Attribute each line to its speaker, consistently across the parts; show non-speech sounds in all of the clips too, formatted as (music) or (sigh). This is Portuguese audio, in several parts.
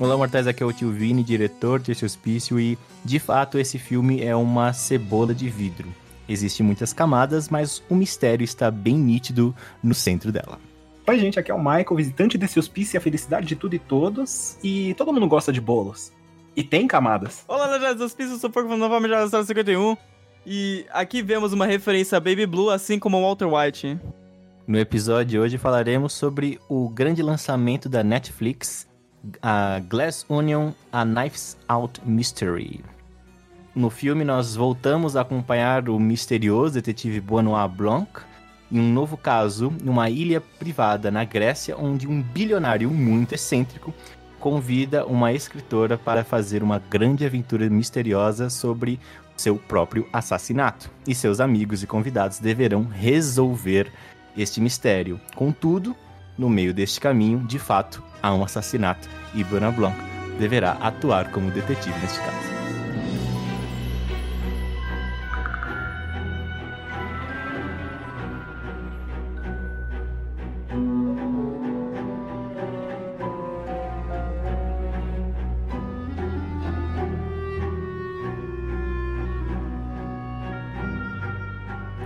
Speaker 1: Olá, Mortais, aqui é o Tio Vini, diretor desse hospício, e de fato esse filme é uma cebola de vidro. Existem muitas camadas, mas o mistério está bem nítido no centro dela.
Speaker 2: Oi, gente, aqui é o Michael, visitante desse hospício e a felicidade de tudo e todos. E todo mundo gosta de bolos. E tem camadas.
Speaker 3: Olá, Legends do Hospício, eu sou Porco Nova Geração 51. E aqui vemos uma referência a Baby Blue, assim como Walter White.
Speaker 1: No episódio de hoje falaremos sobre o grande lançamento da Netflix, a Glass Onion, a Knives Out Mystery. No filme, nós voltamos a acompanhar o misterioso detetive Benoit Blanc em um novo caso numa ilha privada na Grécia, onde um bilionário muito excêntrico convida uma escritora para fazer uma grande aventura misteriosa sobre seu próprio assassinato. E seus amigos e convidados deverão resolver este mistério. Contudo, no meio deste caminho, de fato, há um assassinato e Benoit Blanc deverá atuar como detetive neste caso.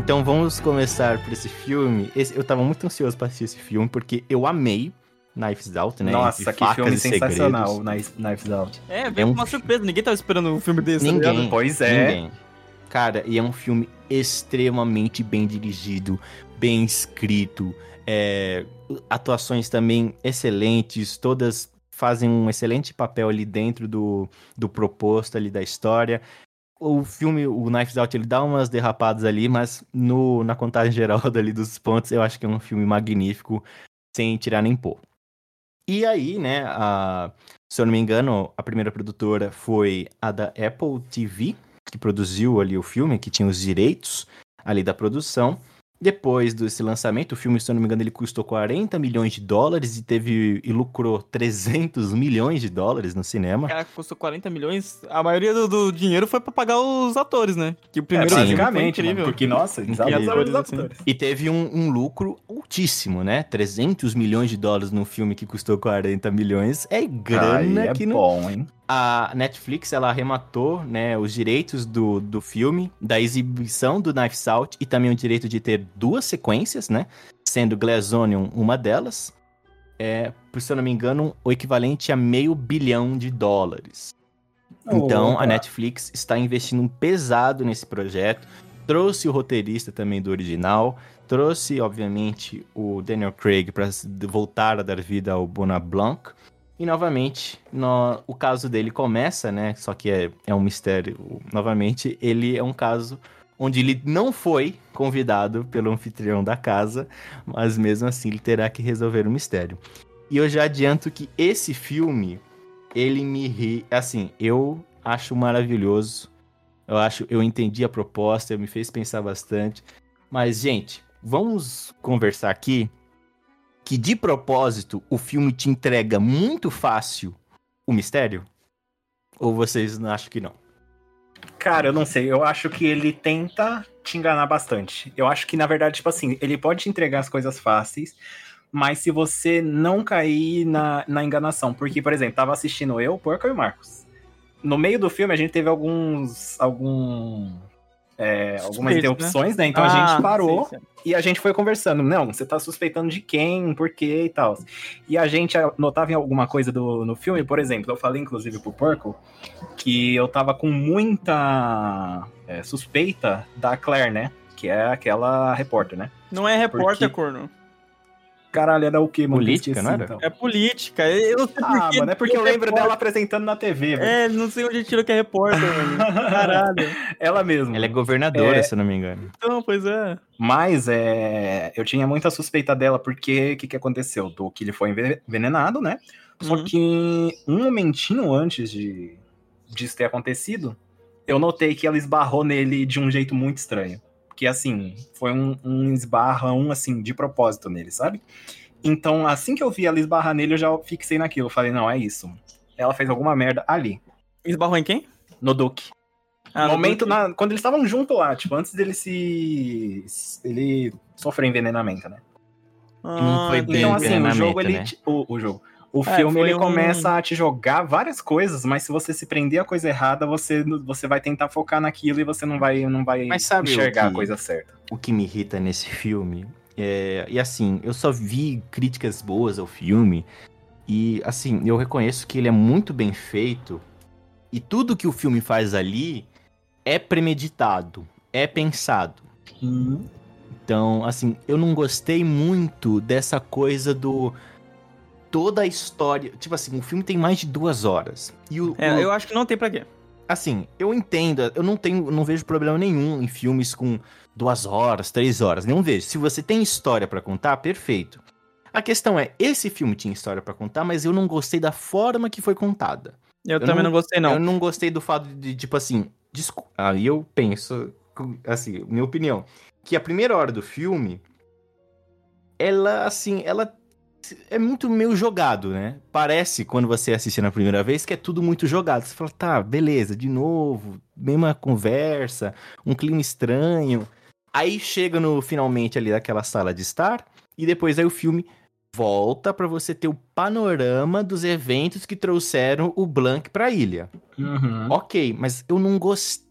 Speaker 1: Então vamos começar por esse filme. Esse, eu tava muito ansioso pra assistir esse filme, porque eu amei Knives Out, né?
Speaker 2: Nossa, que filme sensacional, Knives Out.
Speaker 3: É, veio é um... uma surpresa, ninguém tava esperando um filme desse.
Speaker 1: Tá ninguém,
Speaker 2: tá pois é.
Speaker 1: Ninguém. Cara, e é um filme extremamente bem dirigido, bem escrito, é, atuações também excelentes, todas fazem um excelente papel ali dentro do, do proposto ali da história o filme, o Knives Out, ele dá umas derrapadas ali, mas no, na contagem geral (laughs) dali dos pontos, eu acho que é um filme magnífico, sem tirar nem pôr. E aí, né, a, se eu não me engano, a primeira produtora foi a da Apple TV, que produziu ali o filme, que tinha os direitos ali da produção. Depois desse lançamento, o filme, se eu não me engano, ele custou 40 milhões de dólares e teve e lucrou 300 milhões de dólares no cinema.
Speaker 3: Cara, custou 40 milhões. A maioria do, do dinheiro foi para pagar os atores, né?
Speaker 2: Que o primeiro é, basicamente, mano, porque nossa, (laughs)
Speaker 1: atores, assim. E teve um, um, lucro altíssimo, né? 300 milhões de dólares num filme que custou 40 milhões é grana
Speaker 2: Ai, é
Speaker 1: que
Speaker 2: bom, não... hein?
Speaker 1: A Netflix ela arrematou né, os direitos do, do filme, da exibição do Knife Out e também o direito de ter duas sequências, né? Sendo Glass Onion uma delas. É, por se eu não me engano, o equivalente a meio bilhão de dólares. Então a Netflix está investindo pesado nesse projeto. Trouxe o roteirista também do original, trouxe, obviamente, o Daniel Craig para voltar a dar vida ao Bona Blanc. E novamente, no, o caso dele começa, né? Só que é, é um mistério. Novamente, ele é um caso onde ele não foi convidado pelo anfitrião da casa, mas mesmo assim ele terá que resolver o mistério. E eu já adianto que esse filme, ele me ri. Assim, eu acho maravilhoso. Eu acho, eu entendi a proposta, me fez pensar bastante. Mas, gente, vamos conversar aqui que de propósito o filme te entrega muito fácil o mistério? Ou vocês não acham que não?
Speaker 2: Cara, eu não sei. Eu acho que ele tenta te enganar bastante. Eu acho que, na verdade, tipo assim, ele pode te entregar as coisas fáceis, mas se você não cair na, na enganação. Porque, por exemplo, tava assistindo eu, Porca e o Marcos. No meio do filme, a gente teve alguns. algum é, algumas interrupções, né? né? Então ah, a gente parou sim, sim. e a gente foi conversando. Não, você tá suspeitando de quem, por quê e tal. E a gente notava em alguma coisa do, no filme, por exemplo, eu falei inclusive pro Porco que eu tava com muita é, suspeita da Claire, né? Que é aquela repórter, né?
Speaker 3: Não é repórter, Porque... corno.
Speaker 2: Caralho, era o quê,
Speaker 1: mano? Política, não era?
Speaker 3: Então. É política. Eu não sei
Speaker 2: ah, porque, mano, é porque eu lembro repórter. dela apresentando na TV,
Speaker 3: velho. É, não sei onde tirou que é repórter, mano. Caralho. (laughs)
Speaker 2: Ela mesma.
Speaker 1: Ela é governadora, é... se eu não me engano.
Speaker 3: Então, pois é.
Speaker 2: Mas é, eu tinha muita suspeita dela, porque o que, que aconteceu? Do que ele foi envenenado, né? Só uhum. que um momentinho antes de disso ter acontecido, eu notei que ela esbarrou nele de um jeito muito estranho que assim, foi um, um esbarrão, assim, de propósito nele, sabe? Então, assim que eu vi ela esbarrar nele, eu já fixei naquilo. Falei, não, é isso. Ela fez alguma merda ali.
Speaker 3: Esbarrou em quem?
Speaker 2: No Duke. Ah, no momento, na, quando eles estavam junto lá, tipo, antes dele se. ele sofrer envenenamento, né?
Speaker 1: Ah, não foi bem
Speaker 2: então, assim, o jogo, ele. Né? O, o jogo. O
Speaker 3: É,
Speaker 2: filme ele
Speaker 3: um-
Speaker 2: começa a te jogar várias coisas, mas se você se prender a coisa errada, você, você vai tentar focar naquilo e você não vai, não vai enxergar a
Speaker 1: que-
Speaker 2: coisa certa.
Speaker 1: o que me irrita nesse filme é. E assim, eu só vi críticas boas ao filme. E assim, eu reconheço que ele é muito bem feito. E tudo que o filme faz ali é premeditado, é pensado. Então, assim, eu não gostei muito dessa coisa do. Toda a história. Tipo assim, o filme tem mais de duas horas. E o,
Speaker 3: É,
Speaker 1: o-
Speaker 3: eu acho que não tem pra quê.
Speaker 1: Assim, eu entendo, eu não tenho, não vejo problema nenhum em filmes com duas horas, três horas, não vejo. Se você tem história pra contar, perfeito. A questão é, esse filme tinha história pra contar, mas eu não gostei da forma que foi contada.
Speaker 3: Eu,
Speaker 1: Eu
Speaker 3: também
Speaker 1: não-
Speaker 3: não, gostei, não.
Speaker 1: Eu não gostei do fato de, tipo assim, desculpa, aí eu penso, assim, minha opinião, que a primeira hora do filme, ela, assim, ela é muito meio jogado, né? Parece, quando você assiste na primeira vez, que é tudo muito jogado. Você fala, tá, beleza, de novo, mesma conversa, um clima estranho. Aí chega no, finalmente, ali daquela sala de estar, e depois aí o filme volta pra você ter o panorama dos eventos que trouxeram o Blank pra ilha.
Speaker 2: Uhum.
Speaker 1: Ok, mas eu não gostei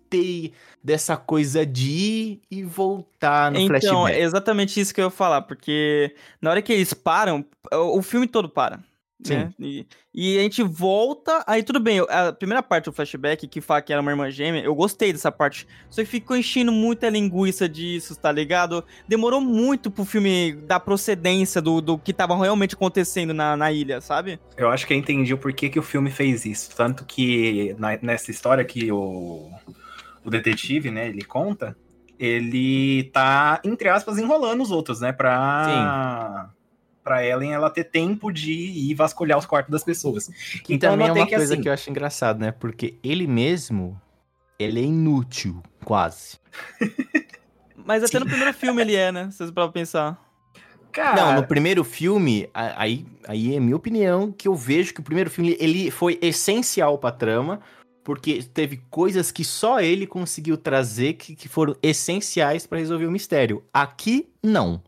Speaker 1: dessa coisa de ir e voltar no
Speaker 3: Então,
Speaker 1: flashback.
Speaker 3: é exatamente isso que eu ia falar, porque na hora que eles param, o, filme todo para. Né? E, e a gente volta, aí tudo bem, a primeira parte do flashback, que fala que era uma irmã gêmea, eu gostei dessa parte, só que ficou enchendo muita linguiça disso, tá ligado? Demorou muito pro filme dar procedência do, do que tava realmente acontecendo na, na ilha, sabe?
Speaker 2: Eu acho que eu entendi o porquê que o filme fez isso. Tanto que na- nessa história que o, o detetive, né, ele conta, ele tá, entre aspas, enrolando os outros, né? Pra, pra Ellen ela ter tempo de ir vasculhar os quartos das pessoas.
Speaker 1: Que
Speaker 2: Então,
Speaker 1: também é uma
Speaker 2: que,
Speaker 1: coisa
Speaker 2: assim-
Speaker 1: que eu acho engraçado, né? Porque ele mesmo, ele é inútil, quase. (laughs)
Speaker 3: Mas até no primeiro filme ele é, né? Vocês pra pensar.
Speaker 2: Cara,
Speaker 1: Não, no primeiro filme, aí, aí é minha opinião, que eu vejo que o primeiro filme, ele foi essencial pra trama, porque teve coisas que só ele conseguiu trazer que, que foram essenciais pra resolver o mistério. Aqui, não.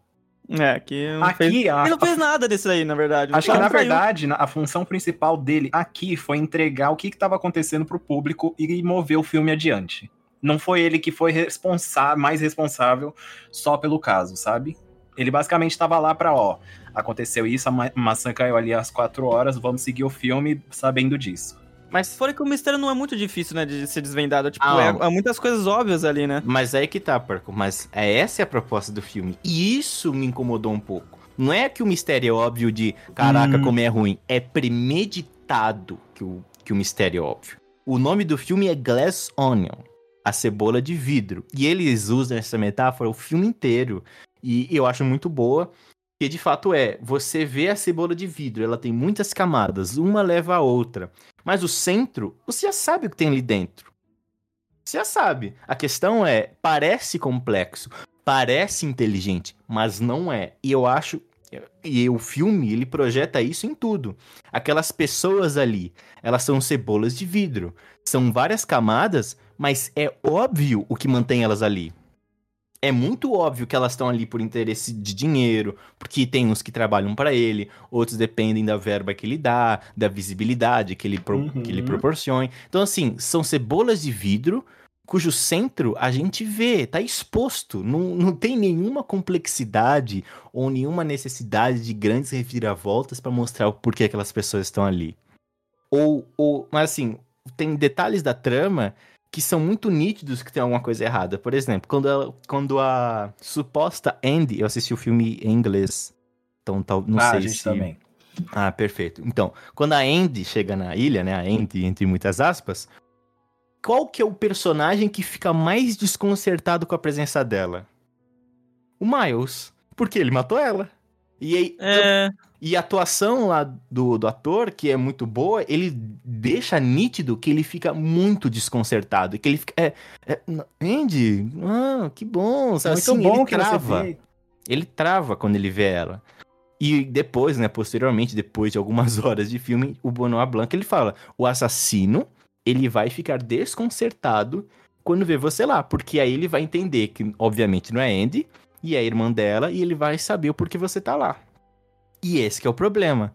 Speaker 3: É, que não fez...
Speaker 2: aqui, a-
Speaker 3: Ele não fez nada desse aí, na verdade.
Speaker 2: Acho que, na
Speaker 3: saiu.
Speaker 2: verdade, a função principal dele aqui foi entregar o que estava acontecendo pro público e mover o filme adiante. Não foi ele que foi responsa mais responsável só pelo caso, sabe? Ele basicamente estava lá pra, ó, aconteceu isso, a ma- maçã caiu ali às quatro horas, vamos seguir o filme sabendo disso.
Speaker 1: Mas,
Speaker 3: Fora que o mistério não é muito difícil, né, de ser desvendado. Tipo,
Speaker 1: Ah,
Speaker 3: é, é muitas coisas óbvias ali, né?
Speaker 1: mas aí que tá, Parco. Mas é essa é a proposta do filme. E isso me incomodou um pouco. Não é que o mistério é óbvio de, caraca,
Speaker 2: Hum.
Speaker 1: como é ruim. É premeditado que o, que o mistério é óbvio. O nome do filme é Glass Onion, a cebola de vidro. E eles usam essa metáfora o filme inteiro. E eu acho muito boa. De fato é, você vê a cebola de vidro, ela tem muitas camadas, uma leva a outra. Mas o centro, você já sabe o que tem ali dentro. Você já sabe. A questão é, parece complexo, parece inteligente, mas não é. E eu acho e o filme, ele projeta isso em tudo. Aquelas pessoas ali, elas são cebolas de vidro. São várias camadas, mas é óbvio o que mantém elas ali. É muito óbvio que elas estão ali por interesse de dinheiro, porque tem uns que trabalham para ele, outros dependem da verba que ele dá, da visibilidade que ele, pro-
Speaker 2: Uhum.
Speaker 1: que ele proporciona. Então, assim, são cebolas de vidro cujo centro a gente vê, tá exposto. Não, não tem nenhuma complexidade ou nenhuma necessidade de grandes reviravoltas para mostrar o porquê aquelas pessoas estão ali. Ou, ou, mas assim, tem detalhes da trama que são muito nítidos que tem alguma coisa errada. Por exemplo, quando a, quando a suposta Andy, eu assisti o filme em inglês, então tal, não
Speaker 2: ah,
Speaker 1: sei
Speaker 2: a gente
Speaker 1: se...
Speaker 2: também.
Speaker 1: Ah, perfeito. Então, quando a Andy chega na ilha, né? A Andy, entre muitas aspas, qual que é o personagem que fica mais desconcertado com a presença dela? O Miles. Porque ele matou ela. E, aí,
Speaker 3: É.
Speaker 1: e a atuação lá do, do ator, que é muito boa, ele deixa nítido que ele fica muito desconcertado. Que ele fica. É, é, Andy, ah, que bom. Sabe?
Speaker 2: Muito
Speaker 1: assim,
Speaker 2: bom
Speaker 1: ele
Speaker 2: que
Speaker 1: trava.
Speaker 2: você vê.
Speaker 1: Ele trava quando ele vê ela. E depois, né, posteriormente, depois de algumas (laughs) horas de filme, o Benoit Blanc, ele fala, o assassino, ele vai ficar desconcertado quando vê você lá, porque aí ele vai entender que, obviamente, não é Andy, e é a irmã dela, e ele vai saber o porquê você tá lá. E esse é o problema.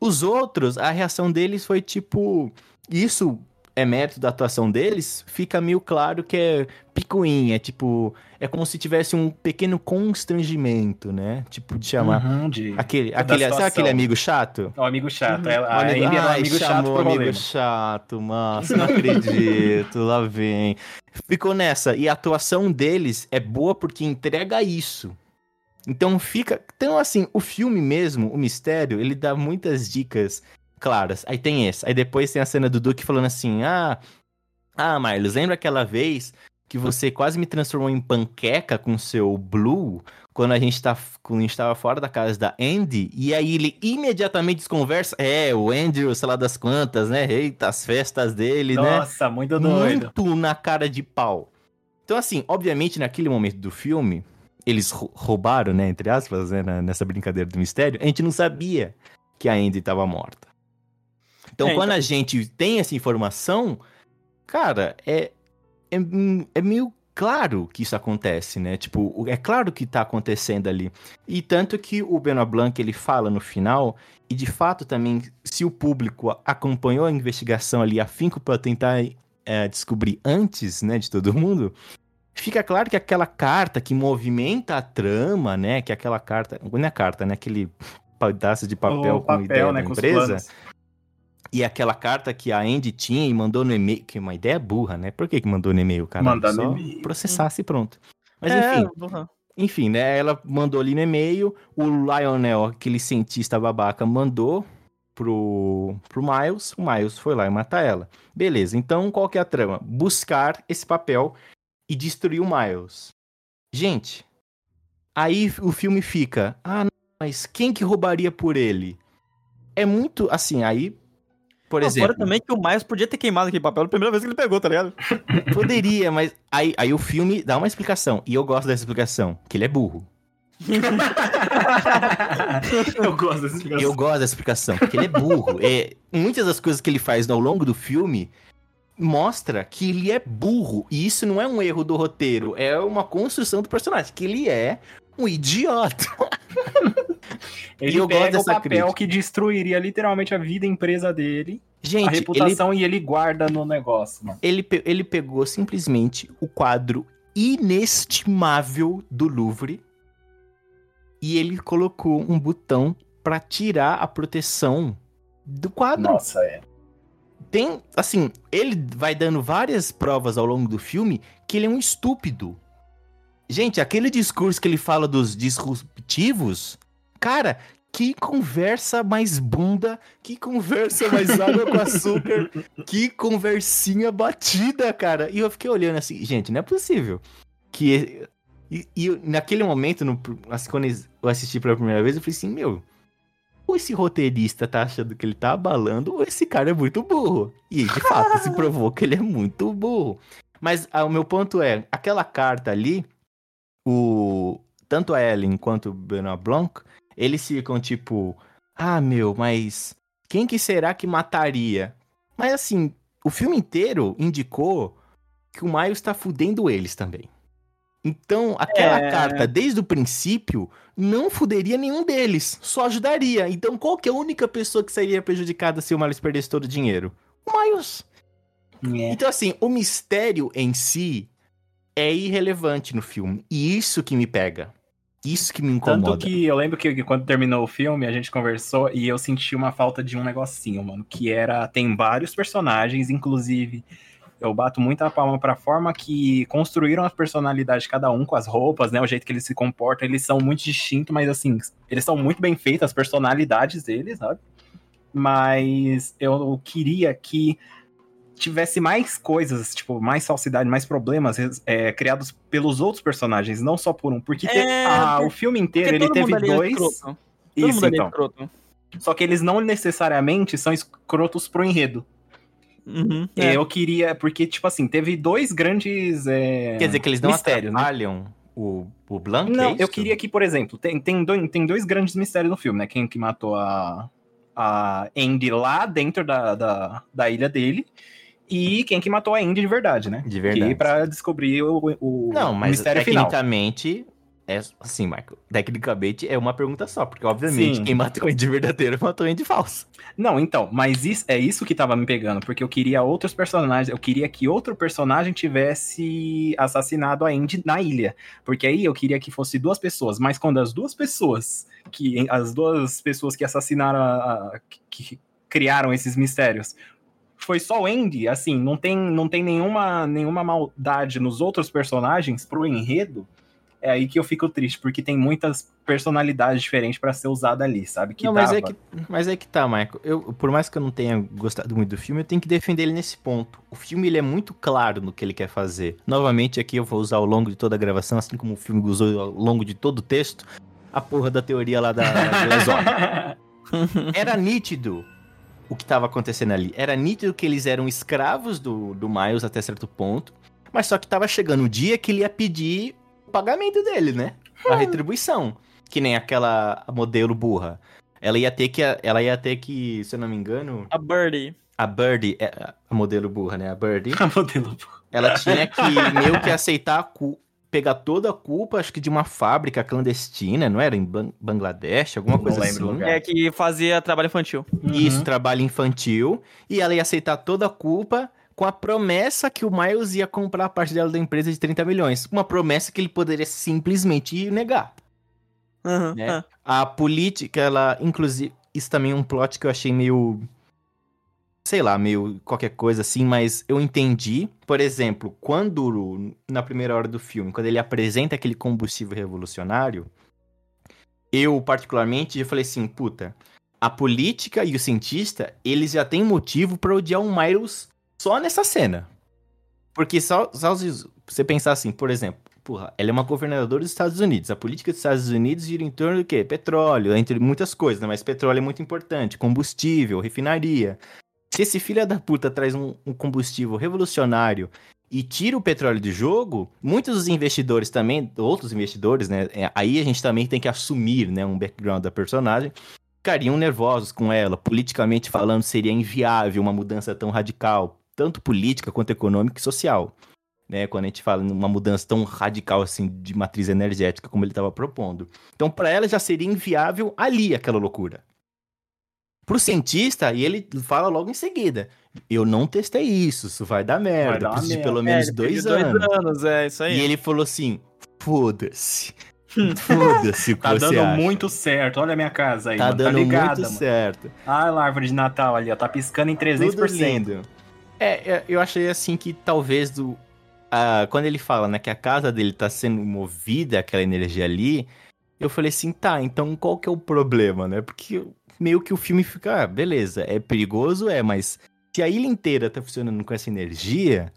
Speaker 1: Os outros, a reação deles foi tipo. Isso é mérito da atuação deles, fica meio claro que é picuinha, tipo, é como se tivesse um pequeno constrangimento, né? Tipo, de chamar
Speaker 2: Uhum, de-
Speaker 1: aquele, aquele, sabe aquele amigo chato?
Speaker 2: O amigo chato. Ela, a
Speaker 1: O amigo-
Speaker 2: Amy era um
Speaker 1: Ai,
Speaker 2: amigo chato pro
Speaker 1: amigo chato, massa, não acredito, lá vem. Ficou nessa, e a atuação deles é boa porque entrega isso. Então fica, então assim, o filme mesmo, o mistério, ele dá muitas dicas claras. Aí tem essa, aí depois tem a cena do Duke falando assim: "Ah, ah, Marlos, lembra aquela vez que você quase me transformou em panqueca com seu blue quando a gente tá quando a gente tava fora da casa da Andy, e aí ele imediatamente desconversa, é, o Andrew, sei lá das quantas, né? Eita, as festas dele, né?
Speaker 2: Nossa, muito doido.
Speaker 1: Muito na cara de pau. Então, assim, obviamente, naquele momento do filme, eles rou- roubaram, né, entre aspas, né, nessa brincadeira do mistério, a gente não sabia que a Andy estava morta. Então,
Speaker 3: É,
Speaker 1: quando
Speaker 3: então-
Speaker 1: a gente tem essa informação, cara, é, é, é meio claro que isso acontece, né? Tipo, o- é claro que tá acontecendo ali. E tanto que o Benoit Blanc, ele fala no final, e de fato também, se o público acompanhou a investigação ali, afinco para tentar é, descobrir antes, né, de todo mundo, fica claro que aquela carta que movimenta a trama, né, que aquela carta, não é carta, né, aquele pedaço de papel
Speaker 2: o
Speaker 1: com
Speaker 2: papel,
Speaker 1: ideia
Speaker 2: né,
Speaker 1: da empresa. E aquela carta que a Andy tinha e mandou no e-mail, que é uma ideia burra, né? Por que, que mandou no e-mail, cara?
Speaker 2: Mandar no e-mail.
Speaker 1: processasse e pronto. Mas
Speaker 3: É,
Speaker 1: enfim,
Speaker 3: porra.
Speaker 1: enfim, né? Ela mandou ali no e-mail, o Lionel, aquele cientista babaca, mandou pro, pro Miles, o Miles foi lá e matar ela. Beleza, então qual que é a trama? Buscar esse papel e destruir o Miles. Gente, aí o filme fica, ah, não, mas quem que roubaria por ele? É muito, assim, aí, por
Speaker 3: Não,
Speaker 1: exemplo...
Speaker 3: Fora também que o Miles podia ter queimado aquele papel na primeira vez que ele pegou, tá ligado? (laughs)
Speaker 1: Poderia, mas aí, aí o filme dá uma explicação. E eu gosto dessa explicação, que ele é burro. (laughs)
Speaker 2: eu gosto dessa explicação.
Speaker 1: Eu gosto dessa explicação, porque ele é burro. É, muitas das coisas que ele faz ao longo do filme mostra que ele é burro. E isso não é um erro do roteiro, é uma construção do personagem, que ele é um idiota. (laughs)
Speaker 2: Ele
Speaker 1: E eu gosto
Speaker 2: pega o papel
Speaker 1: crítica.
Speaker 2: que destruiria literalmente a vida empresa dele, a
Speaker 1: Gente, ele,
Speaker 2: reputação, e ele guarda no negócio, mano.
Speaker 1: ele, pe- ele pegou simplesmente o quadro inestimável do Louvre e ele colocou um botão pra tirar a proteção do quadro.
Speaker 2: Nossa, é.
Speaker 1: tem, assim, ele vai dando várias provas ao longo do filme que ele é um estúpido. Gente, aquele discurso que ele fala dos disruptivos, cara, que conversa mais bunda, que conversa mais (laughs) água com açúcar, que conversinha batida, cara. E eu fiquei olhando assim, gente, não é possível que e, e naquele momento, no, assim, quando eu assisti pela primeira vez, eu falei assim, meu, ou esse roteirista tá achando que ele tá abalando, ou esse cara é muito burro. E de fato se (laughs) provou que ele é muito burro. Mas ah, o meu ponto é, aquela carta ali, o tanto a Ellen quanto o Benoit Blanc, eles ficam tipo, ah, meu, mas quem que será que mataria? Mas assim, o filme inteiro indicou que o Miles tá fudendo eles também. Então, aquela
Speaker 3: É.
Speaker 1: carta, desde o princípio, não fuderia nenhum deles, só ajudaria. Então, qual que é a única pessoa que seria prejudicada se o Miles perdesse todo o dinheiro? O Miles.
Speaker 2: É.
Speaker 1: Então, assim, o mistério em si é irrelevante no filme. E isso que me pega. Isso que me incomoda.
Speaker 2: Tanto que eu lembro que, quando terminou o filme, a gente conversou e eu senti uma falta de um negocinho, mano. Que era. Tem vários personagens, inclusive. Eu bato muita palma pra forma que construíram as personalidades de cada um com as roupas, né? O jeito que eles se comportam. Eles são muito distintos, mas assim, eles são muito bem feitos, as personalidades deles, sabe? Mas eu queria que tivesse mais coisas, tipo, mais falsidade, mais problemas é, criados pelos outros personagens, não só por um. Porque te-
Speaker 3: É,
Speaker 2: ah, o filme inteiro
Speaker 3: Porque
Speaker 2: ele
Speaker 3: todo
Speaker 2: teve
Speaker 3: mundo ali é
Speaker 2: dois.
Speaker 3: Todo
Speaker 2: Isso,
Speaker 3: mundo ali é
Speaker 2: então.
Speaker 3: escroto.
Speaker 2: Só que eles não necessariamente são escrotos pro enredo.
Speaker 3: Uhum, é.
Speaker 2: Eu queria. Porque, tipo assim, teve dois grandes. é,
Speaker 1: Quer dizer que eles não
Speaker 2: mistérios, né?
Speaker 1: atrapalham o, o Blanc? é
Speaker 2: Não, eu queria que, por exemplo, tem, tem, dois, tem dois grandes mistérios no filme, né? Quem que matou a, a Andy lá dentro da, da, da ilha dele. E quem que matou a Andy de verdade, né?
Speaker 1: De verdade.
Speaker 2: Que pra descobrir o, o
Speaker 1: Não, mas
Speaker 2: mistério final.
Speaker 1: tecnicamente É assim, Michael. Tecnicamente é uma pergunta só, porque obviamente
Speaker 2: Sim.
Speaker 1: quem matou o Andy verdadeiro matou o Andy falso.
Speaker 2: Não, então, mas isso, é isso que tava me pegando, porque eu queria outros personagens, eu queria que outro personagem tivesse assassinado a Andy na ilha. Porque aí eu queria que fosse duas pessoas, mas quando as duas pessoas, que as duas pessoas que assassinaram, a, a- que criaram esses mistérios, foi só o Andy, assim, não tem, não tem nenhuma, nenhuma maldade nos outros personagens pro enredo. É aí que eu fico triste, porque tem muitas personalidades diferentes pra ser usada ali, sabe? Que
Speaker 1: não, mas é
Speaker 2: dava.
Speaker 1: que, mas é que tá, Michael. Eu, por mais que eu não tenha gostado muito do filme, eu tenho que defender ele nesse ponto. O filme ele é muito claro no que ele quer fazer. Novamente, aqui eu vou usar ao longo de toda a gravação, assim como o filme usou ao longo de todo o texto, a porra da teoria lá da Glazone. (laughs) Era nítido o que tava acontecendo ali. Era nítido que eles eram escravos do, do Miles até certo ponto, mas só que tava chegando o dia que ele ia pedir o pagamento dele, né? A retribuição. Que nem aquela modelo burra. Ela ia ter que, ela ia ter que, se eu não me engano,
Speaker 3: A Birdie.
Speaker 1: a Birdie, é, a modelo burra, né? A Birdie, (laughs)
Speaker 2: A modelo.
Speaker 1: ela tinha que meio que aceitar pegar toda a culpa, acho que de uma fábrica clandestina, não era? Em Ban- Bangladesh, alguma
Speaker 2: Não
Speaker 1: coisa
Speaker 2: lembro
Speaker 1: assim.
Speaker 3: É que fazia trabalho infantil.
Speaker 1: Isso,
Speaker 2: Uhum.
Speaker 1: trabalho infantil. E ela ia aceitar toda a culpa com a promessa que o Miles ia comprar a parte dela da empresa de 30 milhões. Uma promessa que ele poderia simplesmente negar.
Speaker 3: Aham,
Speaker 1: Né?
Speaker 3: ah.
Speaker 1: A política, ela, inclusive, isso também é um plot que eu achei meio. Sei lá, meio qualquer coisa assim, mas eu entendi. Por exemplo, quando, na primeira hora do filme, quando ele apresenta aquele combustível revolucionário, eu, particularmente, eu falei assim: puta, a política e o cientista, eles já têm motivo pra odiar o Miles só nessa cena. Porque só, só você pensar assim, por exemplo, porra, ela é uma governadora dos Estados Unidos. A política dos Estados Unidos gira em torno do quê? Petróleo, entre muitas coisas, né? Mas petróleo é muito importante, combustível, refinaria. Se esse filho da puta traz um, um combustível revolucionário e tira o petróleo do jogo, muitos dos investidores também, outros investidores, né? é, aí a gente também tem que assumir, né, um background da personagem, ficariam nervosos com ela. Politicamente falando, seria inviável uma mudança tão radical, tanto política quanto econômica e social. Né, quando a gente fala numa mudança tão radical assim de matriz energética como ele estava propondo. Então, para ela já seria inviável ali aquela loucura. Pro cientista, e ele fala logo em seguida: Eu não testei isso, isso vai dar merda.
Speaker 2: dar
Speaker 1: eu
Speaker 2: uma
Speaker 1: preciso de
Speaker 2: merda."
Speaker 1: pelo
Speaker 3: É,
Speaker 1: menos
Speaker 3: ele
Speaker 1: dois anos.
Speaker 3: anos, é isso aí.
Speaker 1: E ele falou assim: Foda-se. (laughs) Foda-se
Speaker 2: Tá
Speaker 1: você
Speaker 2: dando
Speaker 1: acha.
Speaker 2: muito certo. Olha a minha casa aí,
Speaker 1: Tá
Speaker 2: mano.
Speaker 1: dando
Speaker 2: tá ligada,
Speaker 1: muito
Speaker 2: mano.
Speaker 1: certo.
Speaker 2: Ah, a árvore de Natal ali, ó. Tá piscando em 300%.
Speaker 1: Tudo lindo. É, é, eu achei assim que talvez do. ah, quando ele fala, né, que a casa dele tá sendo movida, aquela energia ali, eu falei assim, tá, então qual que é o problema, né? Porque meio que o filme fica, ah, beleza, é perigoso, é, mas se a ilha inteira tá funcionando com essa energia,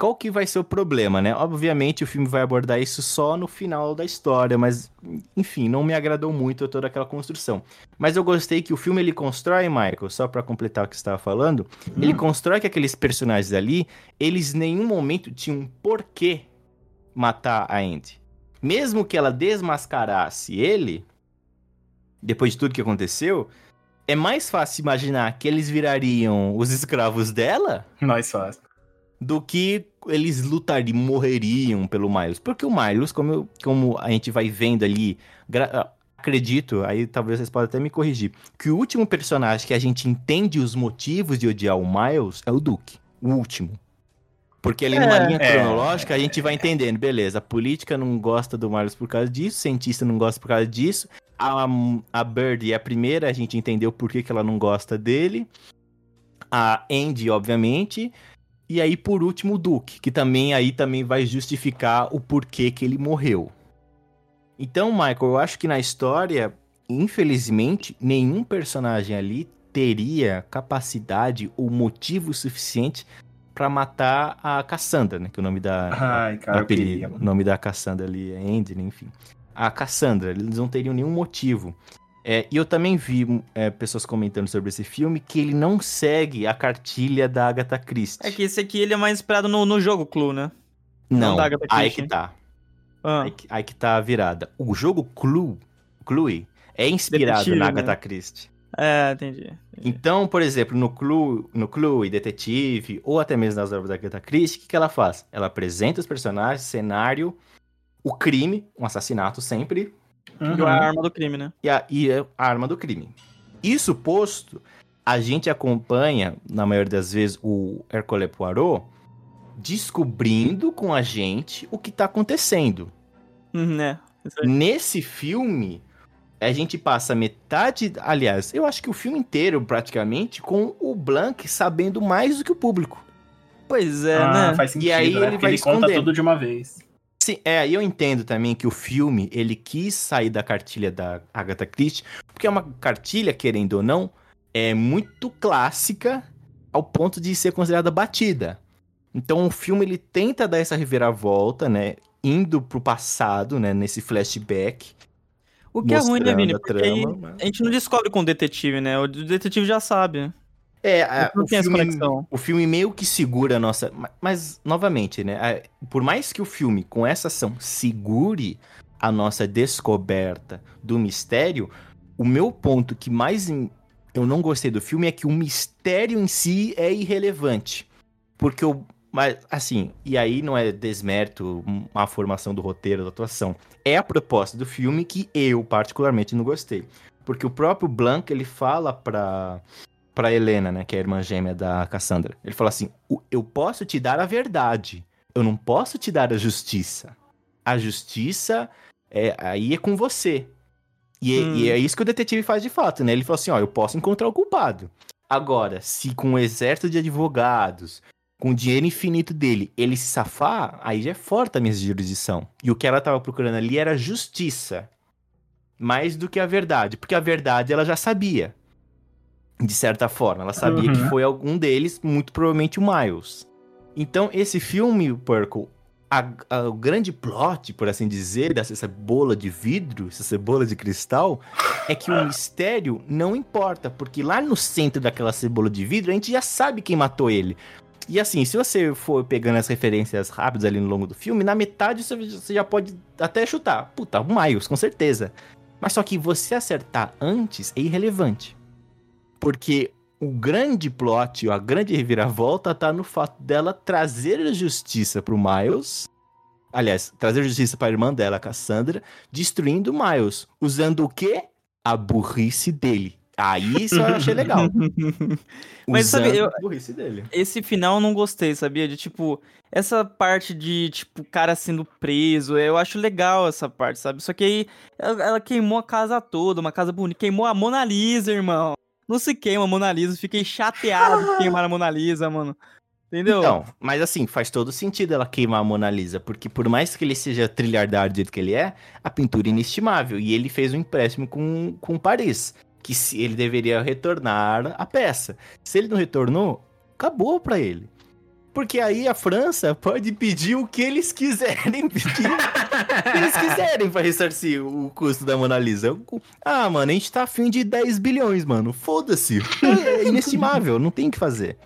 Speaker 1: qual que vai ser o problema, né? Obviamente o filme vai abordar isso só no final da história, mas enfim, não me agradou muito toda aquela construção. Mas eu gostei que o filme ele constrói, Michael, só pra completar o que você estava falando, ele constrói que aqueles personagens ali, eles em nenhum momento tinham um porquê matar a Andy. Mesmo que ela desmascarasse ele, depois de tudo que aconteceu, é mais fácil imaginar que eles virariam os escravos dela
Speaker 2: Nós faz.
Speaker 1: do que eles lutariam, morreriam pelo Miles. Porque o Miles, como, eu- como a gente vai vendo ali, gra- ah, acredito, aí talvez vocês podem até me corrigir, que o último personagem que a gente entende os motivos de odiar o Miles é o Duke. O último. Porque ali numa
Speaker 3: É.
Speaker 1: linha
Speaker 2: É.
Speaker 1: cronológica a gente vai entendendo, beleza, a política não gosta do Miles por causa disso, o cientista não gosta por causa disso, a, a Bird é a primeira, a gente entendeu por que, que ela não gosta dele, a Andy, obviamente, e aí, por último, o Duke, que também aí também vai justificar o porquê que ele morreu. Então, Michael, eu acho que na história, infelizmente, nenhum personagem ali teria capacidade ou motivo suficiente pra matar a Cassandra, né? Que é o nome da,
Speaker 2: Ai, cara, queria.
Speaker 1: o nome da Cassandra ali é Andy, né? enfim. A Cassandra, eles não teriam nenhum motivo. É, e eu também vi é, pessoas comentando sobre esse filme que ele não segue a cartilha da Agatha Christie.
Speaker 3: É que esse aqui ele é mais inspirado no, no jogo Clue, né?
Speaker 1: não,
Speaker 3: não da Agatha
Speaker 1: aí que tá.
Speaker 3: Ah,
Speaker 1: Aí que, aí que tá a virada. O jogo Clue, Clue é inspirado
Speaker 3: Detetive,
Speaker 1: na
Speaker 3: né?
Speaker 1: Agatha Christie.
Speaker 3: é, entendi.
Speaker 1: Então, por exemplo, no Clue, no Clue, Detetive, ou até mesmo nas obras da Agatha Christie, o que, que ela faz? Ela apresenta os personagens, cenário, o crime, um assassinato sempre.
Speaker 3: Uhum. E a arma do crime, né?
Speaker 1: E a, e a arma do crime. Isso posto, a gente acompanha, na maioria das vezes, o Hercule Poirot descobrindo com a gente o que tá acontecendo.
Speaker 3: Né?
Speaker 1: Nesse filme, a gente passa metade. Aliás, eu acho que o filme inteiro, praticamente, com o Blanc sabendo mais do que o público.
Speaker 3: Pois é,
Speaker 2: ah,
Speaker 3: né?
Speaker 2: Faz sentido,
Speaker 1: e aí
Speaker 2: né?
Speaker 1: ele
Speaker 2: Porque
Speaker 1: vai
Speaker 2: ele conta tudo de uma vez.
Speaker 1: Sim, é, eu entendo também que o filme, ele quis sair da cartilha da Agatha Christie, porque é uma cartilha, querendo ou não, é muito clássica ao ponto de ser considerada batida. Então o filme, ele tenta dar essa reviravolta, né, indo pro passado, né, nesse flashback.
Speaker 3: O que é ruim, né, Vini?
Speaker 1: a
Speaker 3: Porque
Speaker 1: trama, mas-
Speaker 3: a gente não descobre com o detetive, né? O detetive já sabe.
Speaker 1: É, a-
Speaker 3: Não
Speaker 1: o,
Speaker 3: tem essa
Speaker 1: filme,
Speaker 3: conexão.
Speaker 1: o filme meio que segura a nossa. ma- Mas, novamente, né? a- Por mais que o filme, com essa ação, segure a nossa descoberta do mistério, o meu ponto que mais eu não gostei do filme é que o mistério em si é irrelevante. Porque o. Mas, assim, e aí não é desmérito a formação do roteiro, da atuação. É a proposta do filme que eu, particularmente, não gostei. Porque o próprio Blanc, ele fala pra, pra Helena, né, que é a irmã gêmea da Cassandra. Ele fala assim: "O- eu posso te dar a verdade, eu não posso te dar a justiça. A justiça é, aí é com você. E, é-
Speaker 3: Hum.
Speaker 1: e é isso que o detetive faz de fato, né? Ele fala assim: ó, eu posso encontrar o culpado. Agora, se com um exército de advogados, com o dinheiro infinito dele, ele se safar, aí já é forte a minha jurisdição. E o que ela tava procurando ali era justiça. Mais do que a verdade. Porque a verdade ela já sabia. De certa forma. Ela sabia
Speaker 2: Uhum.
Speaker 1: que foi algum deles, muito provavelmente o Miles. Então, esse filme, Purple, a- a- o grande plot, por assim dizer, dessa essa bola de vidro, essa cebola de cristal, é que o (laughs) mistério não importa, porque lá no centro daquela cebola de vidro, a gente já sabe quem matou ele. E assim, se você for pegando as referências rápidas ali no longo do filme, na metade você já pode até chutar. Puta, o Miles, com certeza. Mas só que você acertar antes é irrelevante. Porque o grande plot, a grande reviravolta tá no fato dela trazer a justiça pro Miles. Aliás, trazer justiça pra irmã dela, Cassandra, destruindo o Miles. Usando o quê? A burrice dele. Aí isso eu achei legal. (laughs)
Speaker 3: Mas, sabe, eu-
Speaker 1: a.
Speaker 3: Esse final eu não gostei, sabia? De tipo, essa parte de, tipo, o cara sendo preso, eu acho legal essa parte, sabe? Só que aí ela, ela queimou a casa toda, uma casa bonita. Queimou a Mona Lisa, irmão. Não se queima a Mona Lisa, fiquei chateado de queimar a Mona Lisa, mano. Entendeu?
Speaker 1: Então, mas assim, faz todo sentido ela queimar a Mona Lisa, porque por mais que ele seja trilhardário do jeito que ele é, a pintura é inestimável. E ele fez um empréstimo com, com Paris, que se ele deveria retornar a peça. Se ele não retornou, acabou pra ele. Porque aí a França pode pedir o que eles quiserem pedir. eles quiserem pra ressarcir o custo da Mona Lisa. Ah, mano, a gente tá afim de 10 bilhões, mano. Foda-se. É inestimável, não tem o que fazer.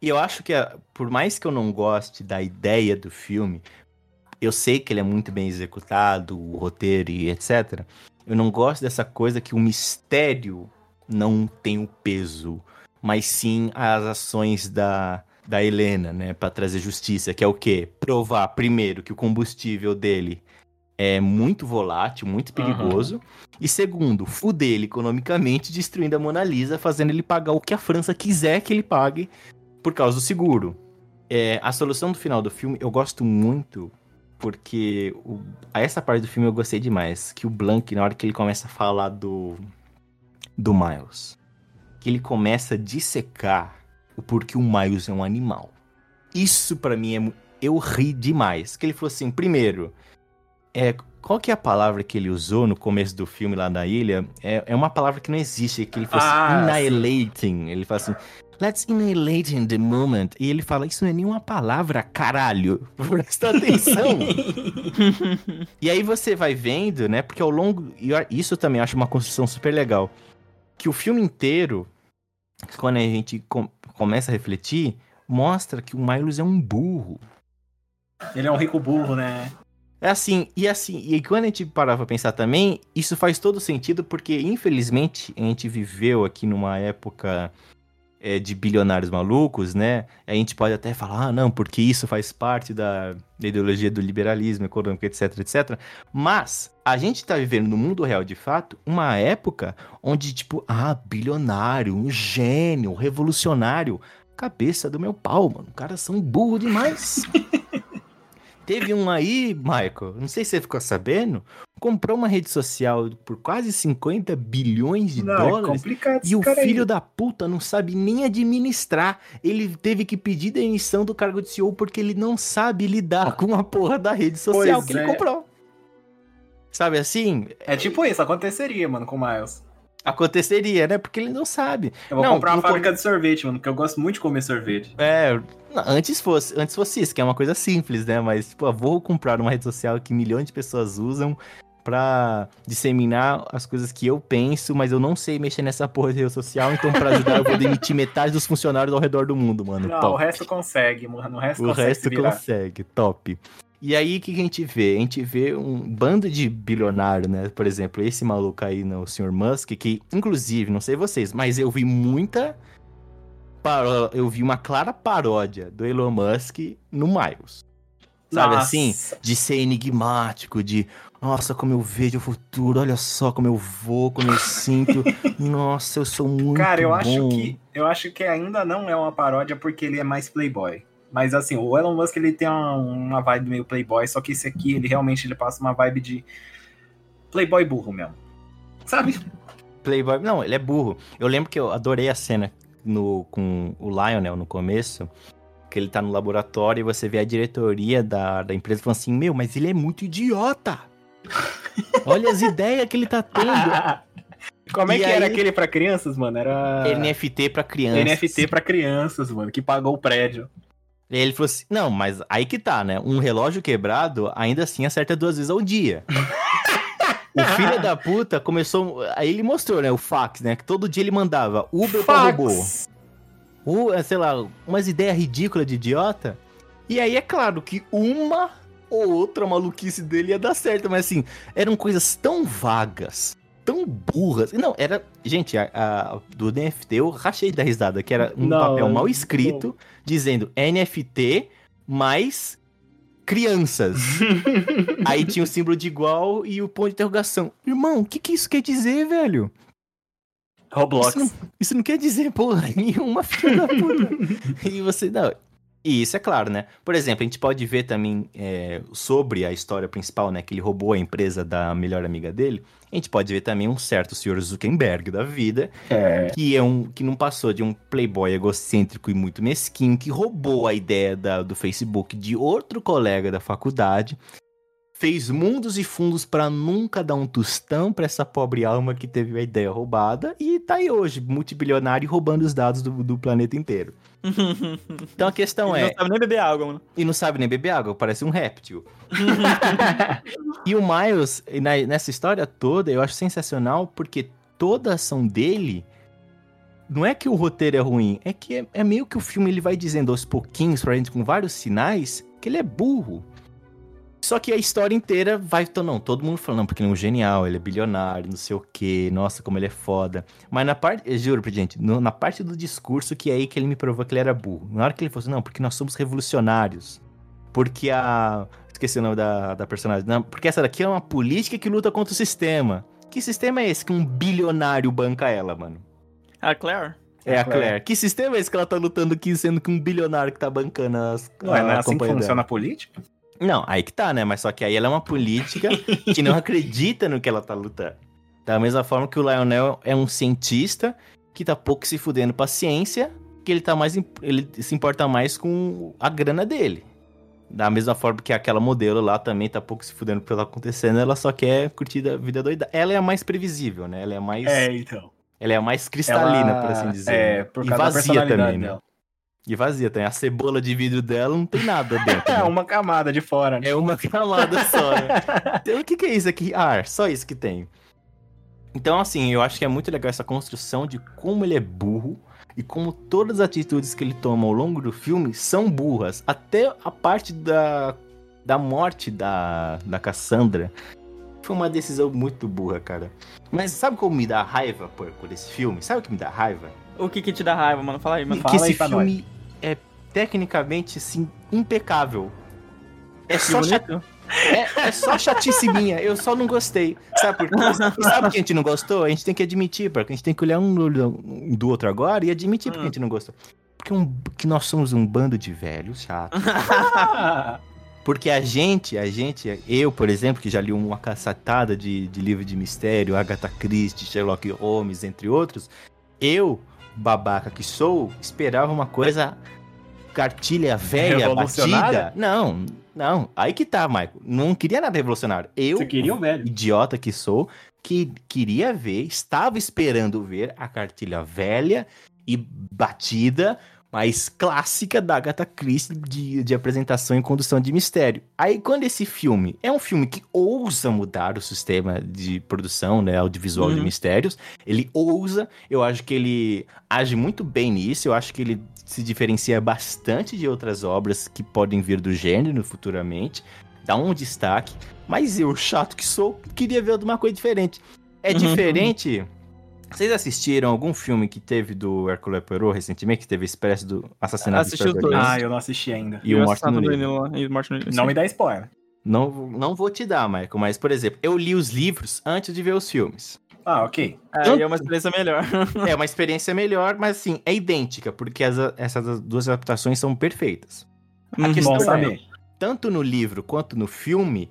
Speaker 1: E eu acho que, por mais que eu não goste da ideia do filme, eu sei que ele é muito bem executado, o roteiro e etc. Eu não gosto dessa coisa que o mistério não tem o peso, mas sim as ações da, da Helena, né, Pra trazer justiça, que é o quê? Provar, primeiro, que o combustível dele é muito volátil, muito perigoso, e segundo, fuder ele economicamente, destruindo a Mona Lisa, fazendo ele pagar o que a França quiser que ele pague por causa do seguro. É, a solução do final do filme eu gosto muito, porque o- a essa parte do filme eu gostei demais. Que o Blank, na hora que ele começa a falar do, do Miles, que ele começa a dissecar o porquê o Miles é um animal. Isso pra mim é. Eu ri demais. Que ele falou assim: primeiro, é, qual que é a palavra que ele usou no começo do filme lá na ilha? É, é uma palavra que não existe, que ele falou
Speaker 2: Ah,
Speaker 1: assim,
Speaker 2: sim.
Speaker 1: annihilating. Ele fala assim, let's annihilate in the moment. E ele fala, isso não é nenhuma palavra, caralho. (laughs) Presta atenção. (laughs) e aí você vai vendo, né, porque ao longo... e eu- Isso também acho uma construção super legal. Que o filme inteiro, quando a gente começa a refletir, mostra que o Miles é um burro.
Speaker 2: Ele é um rico burro, né?
Speaker 1: É assim, e assim, e quando a gente parar pra pensar também, isso faz todo sentido porque, infelizmente, a gente viveu aqui numa época é, de bilionários malucos, né? A gente pode até falar, ah, não, porque isso faz parte da, da ideologia do liberalismo econômico, etc, etc. Mas a gente tá vivendo no mundo real, de fato, uma época onde, tipo, ah, bilionário, um gênio, revolucionário. Cabeça do meu pau, mano. Os caras são burro demais. (laughs) Teve um aí, Michael, não sei se você ficou sabendo, comprou uma rede social por quase 50 bilhões de
Speaker 2: Não, é
Speaker 1: dólares.
Speaker 2: complicado
Speaker 1: E o
Speaker 2: cara aí.
Speaker 1: filho da puta não sabe nem administrar. Ele teve que pedir demissão do cargo de CEO porque ele não sabe lidar com a porra da rede social
Speaker 2: Pois
Speaker 1: que ele
Speaker 2: é.
Speaker 1: comprou. Sabe assim?
Speaker 2: É tipo isso, aconteceria, mano, com o Miles.
Speaker 1: Aconteceria, né? Porque ele não sabe.
Speaker 2: Eu vou
Speaker 1: Não,
Speaker 2: comprar uma fábrica de sorvete, mano, porque eu gosto muito de comer sorvete.
Speaker 1: É, não, antes fosse, antes fosse isso, que é uma coisa simples, né? Mas, tipo, eu vou comprar uma rede social que milhões de pessoas usam pra disseminar as coisas que eu penso, mas eu não sei mexer nessa porra de rede social, então pra ajudar eu vou demitir metade dos funcionários ao redor do mundo, mano.
Speaker 2: Não,
Speaker 1: top.
Speaker 2: o resto consegue, mano. O resto
Speaker 1: O
Speaker 2: consegue
Speaker 1: resto consegue, top. E aí, o que, que a gente vê? A gente vê um bando de bilionário, né? Por exemplo, esse maluco aí, né, o Sr. Musk, que, inclusive, não sei vocês, mas eu vi muita. paró- Eu vi uma clara paródia do Elon Musk no Miles. Sabe
Speaker 2: Nossa.
Speaker 1: assim? De ser enigmático, de. Nossa, como eu vejo o futuro, olha só como eu vou, como eu sinto. (laughs) Nossa, eu sou muito
Speaker 2: Cara, eu
Speaker 1: bom.
Speaker 2: acho que eu acho que ainda não é uma paródia porque ele é mais playboy. Mas assim, o Elon Musk ele tem uma, uma vibe meio playboy, só que esse aqui ele realmente ele passa uma vibe de playboy burro mesmo. Sabe?
Speaker 1: Playboy. Não, ele é burro. Eu lembro que eu adorei a cena no, com o Lionel no começo. Que ele tá no laboratório e você vê a diretoria da, da empresa falando assim: Meu, mas ele é muito idiota. Olha as ideias que ele tá tendo. (laughs)
Speaker 2: Como é
Speaker 1: E
Speaker 2: que
Speaker 1: aí-
Speaker 2: era aquele pra crianças, mano? Era
Speaker 1: NFT pra crianças.
Speaker 2: NFT pra crianças, mano, que pagou o prédio.
Speaker 1: E aí ele falou assim: Não, mas aí que tá, né? Um relógio quebrado ainda assim acerta duas vezes ao dia. (laughs) O filho da puta começou. Aí ele mostrou, né? O fax, né? Que todo dia ele mandava Uber pra
Speaker 2: Fax.
Speaker 1: robô. Ou, é, sei lá, umas ideias ridículas de idiota. E aí é claro que uma ou outra maluquice dele ia dar certo, mas assim, eram coisas tão vagas, tão burras. Não, era. Gente, a, a- do NFT eu rachei da risada, que era um
Speaker 2: Não,
Speaker 1: papel mal escrito dizendo NFT mais crianças. (laughs) aí tinha o símbolo de igual e o ponto de interrogação. Irmão, o que, que isso quer dizer, velho?
Speaker 2: Roblox.
Speaker 1: Isso não, isso não quer dizer porra nenhuma, filho da puta. (laughs) e você, não. E isso é claro, né? Por exemplo, a gente pode ver também é, sobre a história principal, né? Que ele roubou a empresa da melhor amiga dele. A gente pode ver também um certo senhor Zuckerberg da vida,
Speaker 2: É.
Speaker 1: que é um que não passou de um playboy egocêntrico e muito mesquinho, que roubou a ideia da- do Facebook de outro colega da faculdade, fez mundos e fundos pra nunca dar um tostão pra essa pobre alma que teve a ideia roubada e tá aí hoje, multibilionário e roubando os dados do, do planeta inteiro. Então a questão
Speaker 3: Ele
Speaker 1: é,
Speaker 3: não sabe nem beber água, mano.
Speaker 1: e não sabe nem beber água, parece um réptil. (laughs) E o Miles, nessa história toda, eu acho sensacional porque toda a ação dele não é que o roteiro é ruim, é que é, é meio que o filme ele vai dizendo aos pouquinhos pra gente com vários sinais que ele é burro. Só que a história inteira vai. Então, não, todo mundo falando, não, porque ele é um genial, ele é bilionário, não sei o quê, nossa, como ele é foda. Mas na parte, eu juro pra gente, no- na parte do discurso, que é aí que ele me provou que ele era burro. Na hora que ele falou assim, não, porque nós somos revolucionários. Porque a. Esqueci o nome da, da personagem. Não, porque essa daqui é uma política que luta contra o sistema. Que sistema é esse que um bilionário banca ela, mano?
Speaker 3: A Claire?
Speaker 1: É a
Speaker 2: A Claire.
Speaker 1: Claire. Que sistema é esse que ela tá lutando aqui, sendo que um bilionário que tá bancando as.
Speaker 2: Não é assim que funciona
Speaker 1: dela?
Speaker 2: a política?
Speaker 1: Não, aí que tá, né? Mas só que aí ela é uma política que não (laughs) acredita no que ela tá lutando. Da mesma forma que o Lionel é um cientista que tá pouco se fudendo pra ciência, que ele tá mais. Ele se importa mais com a grana dele. Da mesma forma que aquela modelo lá também tá pouco se fudendo pelo que tá acontecendo, ela só quer curtir a vida doida. Ela é a mais previsível, né? Ela é a mais.
Speaker 2: então.
Speaker 1: Ela é a mais cristalina,
Speaker 2: Ela-
Speaker 1: por assim dizer.
Speaker 2: É,
Speaker 1: né?
Speaker 2: por
Speaker 1: e
Speaker 2: causa da
Speaker 1: vazia também, né? E vazia também. A cebola de vidro dela não tem nada dentro. (laughs)
Speaker 2: É
Speaker 1: né?
Speaker 2: uma camada de fora, né?
Speaker 1: É uma camada só, né? (laughs) Então, o que, que é isso aqui? Ar, só isso que tem. Então, assim, eu acho que é muito legal essa construção de como ele é burro e como todas as atitudes que ele toma ao longo do filme são burras. Até a parte da, da morte da, da Cassandra. Foi uma decisão muito burra, cara. Mas sabe como me dá raiva por, por esse filme? Sabe o que me dá raiva?
Speaker 3: O que que te dá raiva, mano? Fala aí, mano.
Speaker 1: que esse filme é tecnicamente, assim, impecável. É só,
Speaker 3: bonito.
Speaker 1: é, é só chatice minha, eu só não gostei. Sabe por quê? Sabe que a gente não gostou? A gente tem que admitir, porque a gente tem que olhar um do, outro agora e admitir porque a
Speaker 3: Hum.
Speaker 1: gente não gostou. Porque um, que nós somos um bando de velhos chatos. (laughs) Porque a gente, a gente, eu, por exemplo, que já li uma cacetada de, de livro de mistério, Agatha Christie, Sherlock Holmes, entre outros, eu, babaca que sou, esperava uma coisa cartilha velha, batida. Não, não. Aí que tá, Michael. Não queria nada revolucionário. Eu,
Speaker 4: Você queria o velho.
Speaker 1: idiota que sou, que queria ver, estava esperando ver a cartilha velha e batida, mas clássica da Agatha Christie de, de apresentação e condução de mistério. Aí quando esse filme é um filme que ousa mudar o sistema de produção, né, audiovisual de
Speaker 3: Uhum.
Speaker 1: mistérios, ele ousa, eu acho que ele age muito bem nisso, eu acho que ele se diferencia bastante de outras obras que podem vir do gênero futuramente, dá um destaque, mas eu, chato que sou, queria ver alguma coisa diferente. É
Speaker 3: Uhum.
Speaker 1: diferente. Vocês assistiram algum filme que teve do Hercule Poirot recentemente, que teve Expresso do Assassinato
Speaker 3: Assisti os dois.
Speaker 2: Ah, eu não assisti ainda.
Speaker 1: E o Morte
Speaker 3: Assassinato
Speaker 1: no
Speaker 3: do
Speaker 1: Nilo.
Speaker 3: Nilo, E o Morte no Nilo.
Speaker 2: Não
Speaker 3: sim.
Speaker 2: me dá spoiler.
Speaker 1: Não, não vou te dar, Michael, mas, por exemplo, eu li os livros antes de ver os filmes.
Speaker 2: Ah, ok.
Speaker 3: Aí é uma experiência melhor. (laughs)
Speaker 1: É uma experiência melhor, mas assim, é idêntica, porque as- essas duas adaptações são perfeitas. A
Speaker 3: Uhum.
Speaker 1: questão
Speaker 2: Bom
Speaker 1: é,
Speaker 2: saber.
Speaker 1: tanto no livro quanto no filme,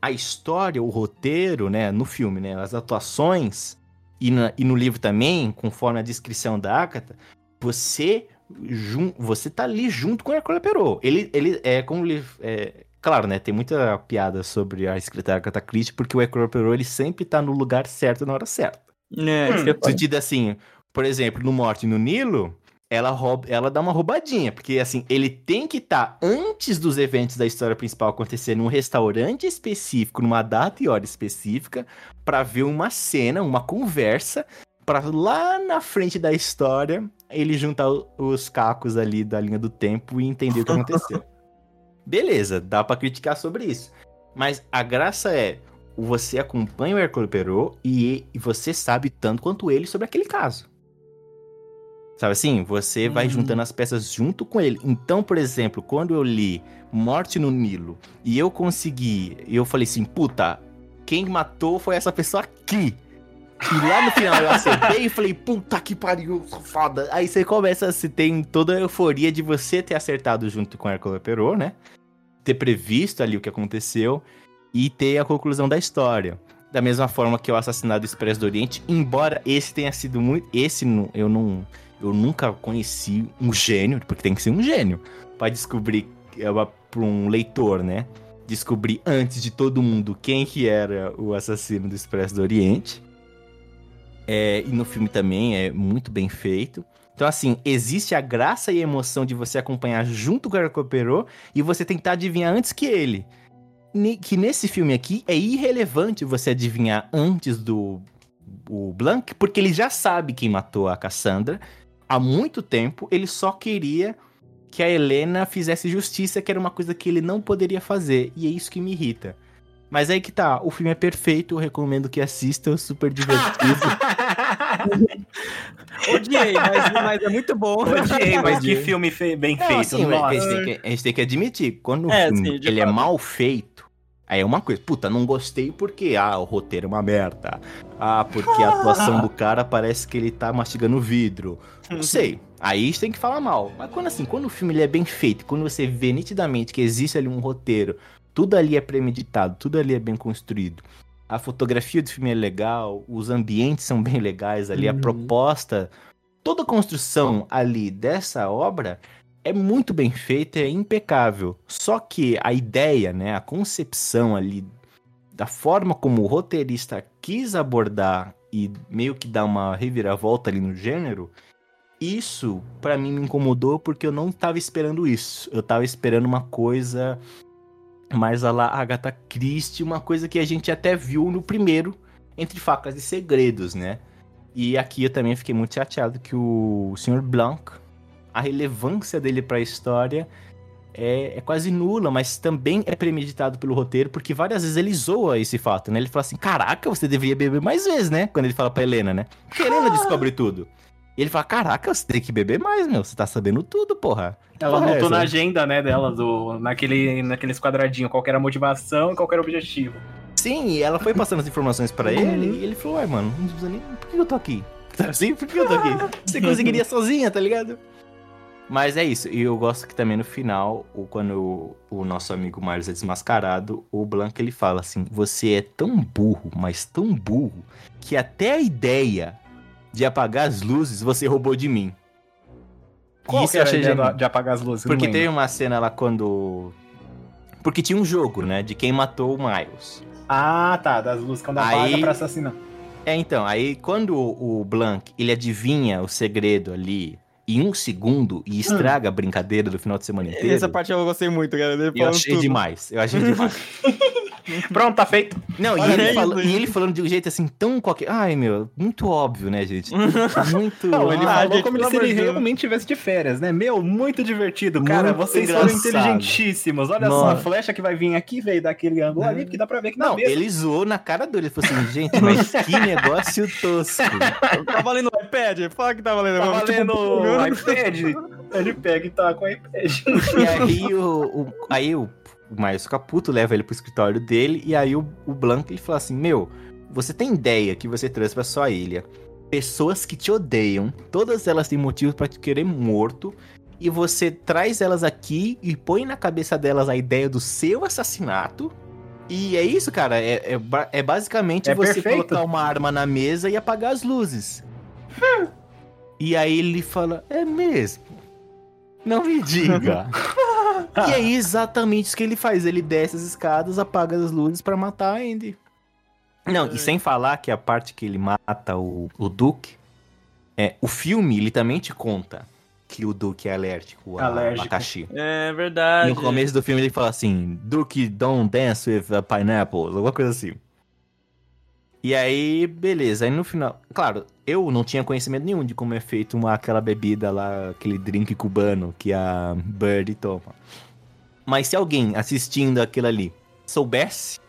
Speaker 1: a história, o roteiro, né, no filme, né, as atuações e, na- e no livro também, conforme a descrição da Agatha, você jun- você tá ali junto com o Hercule Poirot. Ele, ele é como ele, é, claro, né, tem muita piada sobre a escrita da Agatha Christie, porque o Hercule Poirot ele sempre tá no lugar certo na hora certa.
Speaker 3: É, falo.
Speaker 1: sentido assim, por exemplo, no Morte no Nilo, ela, rouba, ela dá uma roubadinha, porque assim, ele tem que estar antes dos eventos da história principal acontecer num restaurante específico, numa data e hora específica, pra ver uma cena, uma conversa, pra lá na frente da história ele juntar os cacos ali da linha do tempo e entender o que aconteceu. (laughs) Beleza, dá pra criticar sobre isso. Mas a graça é, você acompanha o Hercule Poirot e, e você sabe tanto quanto ele sobre aquele caso. Sabe assim? Você vai
Speaker 3: Uhum.
Speaker 1: juntando as peças junto com ele. Então, por exemplo, quando eu li Morte no Nilo e eu consegui, eu falei assim, puta, quem matou foi essa pessoa aqui. E lá no final eu acertei e falei, puta que pariu, safada. Aí você começa, você tem toda a euforia de você ter acertado junto com o Hercule Poirot, né? Ter previsto ali o que aconteceu e ter a conclusão da história. Da mesma forma que o Assassinato Expresso do Oriente, embora esse tenha sido muito. Esse eu não. Eu nunca conheci um gênio, porque tem que ser um gênio, pra descobrir, para um leitor, né? Descobrir antes de todo mundo quem que era o assassino do Expresso do Oriente. É, e no filme também é muito bem feito. Então, assim, existe a graça e a emoção de você acompanhar junto com o Poirot e você tentar adivinhar antes que ele. Que nesse filme aqui é irrelevante você adivinhar antes do o Blanc, porque ele já sabe quem matou a Cassandra. Há muito tempo, ele só queria que a Helena fizesse justiça, que era uma coisa que ele não poderia fazer. E é isso que me irrita. Mas aí que tá, o filme é perfeito, eu recomendo que assista, é super divertido. (laughs)
Speaker 3: Odiei, mas, mas é muito bom.
Speaker 2: Odiei, mas que filme fe- bem
Speaker 1: Não,
Speaker 2: feito.
Speaker 1: assim,
Speaker 2: Nossa.
Speaker 1: a, gente tem que, a gente tem que admitir, quando o
Speaker 3: É,
Speaker 1: filme
Speaker 3: sim, de
Speaker 1: ele é mal feito, aí é uma coisa, puta, não gostei porque, ah, o roteiro é uma merda. Ah, porque a atuação do cara parece que ele tá mastigando vidro. Não sei, aí a gente tem que falar mal. Mas quando assim, quando o filme ele é bem feito, quando você vê nitidamente que existe ali um roteiro, tudo ali é premeditado, tudo ali é bem construído. A fotografia do filme é legal, os ambientes são bem legais ali, a
Speaker 4: Uhum.
Speaker 1: proposta, toda a construção ali dessa obra é muito bem feita, é impecável. Só que a ideia, né, a concepção ali da forma como o roteirista quis abordar e meio que dar uma reviravolta ali no gênero, isso pra mim me incomodou porque eu não tava esperando isso. Eu tava esperando uma coisa mais a lá Agatha Christie, uma coisa que a gente até viu no primeiro Entre Facas e Segredos, né? E aqui eu também fiquei muito chateado que o Sr. Blanc, a relevância dele pra história é, é quase nula, mas também é premeditado pelo roteiro, porque várias vezes ele zoa esse fato, né? Ele fala assim, caraca, você deveria beber mais vezes, né? Quando ele fala pra Helena, né? Porque a Helena (laughs) descobre tudo. E ele fala, caraca, você tem que beber mais, meu. Você tá sabendo tudo, porra.
Speaker 2: Ela
Speaker 1: Porra, é
Speaker 2: anotou
Speaker 1: essa?
Speaker 2: na agenda, né, dela, do, naquele, naqueles quadradinhos, qual que era a motivação e qual que era o objetivo.
Speaker 1: Sim, e ela foi passando as informações pra ele, e ele falou, ué, mano, não precisa nem... por que eu tô aqui? (laughs) Assim? Por que eu tô aqui? Você conseguiria sozinha, tá ligado? Mas é isso, e eu gosto que também no final, o- quando o, o nosso amigo Miles é desmascarado, o Blanco ele fala assim: Você é tão burro, mas tão burro, que até a ideia de apagar as luzes você roubou de mim.
Speaker 2: Qual
Speaker 1: Isso
Speaker 2: que
Speaker 1: eu
Speaker 2: era a
Speaker 1: achei
Speaker 2: do- de apagar as luzes? Eu
Speaker 1: Porque teve uma cena lá quando. Porque tinha um jogo, né? De quem matou o Miles.
Speaker 2: Ah, tá, das luzes quando apaga
Speaker 1: Aí-
Speaker 2: pra assassinar.
Speaker 1: É, então, aí quando o o Blank ele adivinha o segredo ali em um segundo e estraga a brincadeira do final de semana inteiro.
Speaker 3: Essa parte eu gostei muito, cara.
Speaker 1: Eu achei
Speaker 3: tudo.
Speaker 1: demais. Eu achei demais. (laughs) (laughs)
Speaker 2: Pronto, tá feito.
Speaker 1: Não, e ele, e ele falando de um jeito assim tão qualquer. Ai, meu, muito óbvio, né, gente? (laughs) Muito.
Speaker 2: Não, ele
Speaker 3: Ah,
Speaker 2: falou
Speaker 3: gente,
Speaker 2: como se ele realmente tivesse de férias, né? Meu, muito divertido, cara.
Speaker 1: Muito
Speaker 2: Vocês foram
Speaker 1: engraçado.
Speaker 2: inteligentíssimos. Olha só,
Speaker 1: Nossa.
Speaker 2: a flecha que vai vir aqui veio daquele ângulo ali, porque dá pra ver que
Speaker 1: Não,
Speaker 2: mesa.
Speaker 1: ele zoou na cara dele. Ele falou assim, gente, mas que (laughs) negócio tosco.
Speaker 3: Tá valendo o iPad? Fala que tá valendo.
Speaker 2: Tá.
Speaker 3: Tipo,
Speaker 2: valendo o iPad. Ele pega e tá com o iPad.
Speaker 1: E aí o, o- aí o, o Miles fica puto, leva ele pro escritório dele, e aí o, o Blanco ele fala assim, meu, você tem ideia que você trouxe pra sua ilha pessoas que te odeiam, todas elas têm motivo pra te querer morto, e você traz elas aqui e põe na cabeça delas a ideia do seu assassinato. E é isso, cara. É, é, é basicamente
Speaker 2: É
Speaker 1: você
Speaker 2: perfeito.
Speaker 1: colocar uma arma na mesa e apagar as luzes. e aí ele fala: É mesmo? Não me diga. (laughs) e é exatamente isso que ele faz. Ele desce as escadas, apaga as luzes pra matar a Andy. Não, e sem falar que a parte que ele mata o, o Duke, é, o filme ele também te conta que o Duke é alérgico a
Speaker 2: Alérgico.
Speaker 1: abacaxi.
Speaker 3: É verdade.
Speaker 1: No começo do filme ele fala assim, Duke don't dance with a pineapple, alguma coisa assim. E aí, beleza, aí no final, claro, eu não tinha conhecimento nenhum de como é feito uma, aquela bebida lá, aquele drink cubano que a Birdie toma. Mas se alguém assistindo aquilo ali soubesse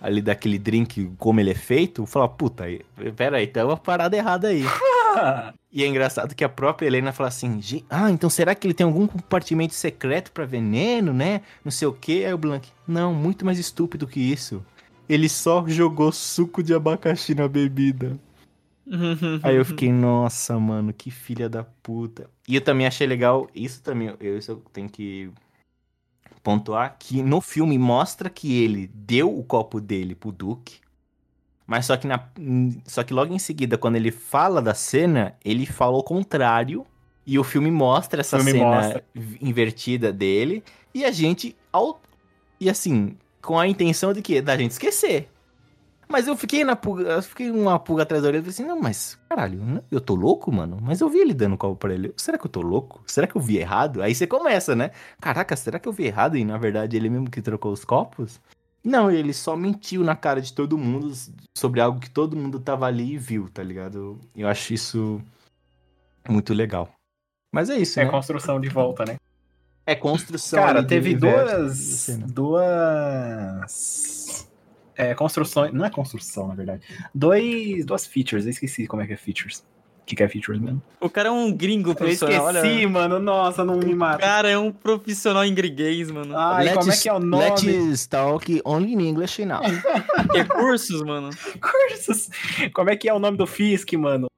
Speaker 1: ali daquele drink, como ele é feito, fala, puta, aí- pera aí, tem uma parada errada aí. (laughs) E é engraçado que a própria Helena fala assim: "Gen- Ah, então será que ele tem algum compartimento secreto pra veneno, né? Não sei o quê. Aí o Blank: Não, muito mais estúpido que isso. Ele só jogou suco de abacaxi na bebida. Aí eu fiquei, nossa, mano, que filha da puta. E eu também achei legal, isso também, eu, isso eu tenho que pontuar, que no filme mostra que ele deu o copo dele pro Duke, mas só que, na, só que logo em seguida, quando ele fala da cena, ele fala o contrário, e o filme mostra essa
Speaker 2: filme
Speaker 1: cena
Speaker 2: mostra.
Speaker 1: invertida dele, e a gente, ao, e assim, com a intenção de quê? Da gente esquecer. Mas eu fiquei na pulga, eu fiquei uma pulga atrás da orelha e falei assim, não, mas caralho, né? eu tô louco, mano? Mas eu vi ele dando copo pra ele. Será que eu tô louco? Será que eu vi errado? Aí você começa, né? Caraca, será que eu vi errado e na verdade ele mesmo que trocou os copos? Não, ele só mentiu na cara de todo mundo sobre algo que todo mundo tava ali e viu, tá ligado? Eu acho isso muito legal. Mas é isso,
Speaker 2: É
Speaker 1: né?
Speaker 2: construção de volta, né?
Speaker 1: É construção.
Speaker 2: Cara,
Speaker 1: de
Speaker 2: teve duas.
Speaker 1: cena.
Speaker 2: Duas. É, construções. Não é construção, na verdade. Dois, duas features. Eu esqueci como é que é features. O que, que é features mesmo?
Speaker 3: O cara é um gringo
Speaker 2: Eu
Speaker 3: profissional.
Speaker 2: esqueci,
Speaker 3: olha.
Speaker 2: mano. Nossa, não me
Speaker 3: O
Speaker 2: mata.
Speaker 3: cara é um profissional em griguês, mano.
Speaker 2: Ai, como é que é o nome?
Speaker 1: Let's talk only in English now.
Speaker 3: Recursos, mano. (laughs)
Speaker 2: Recursos. Como é que é o nome do Fisk, mano?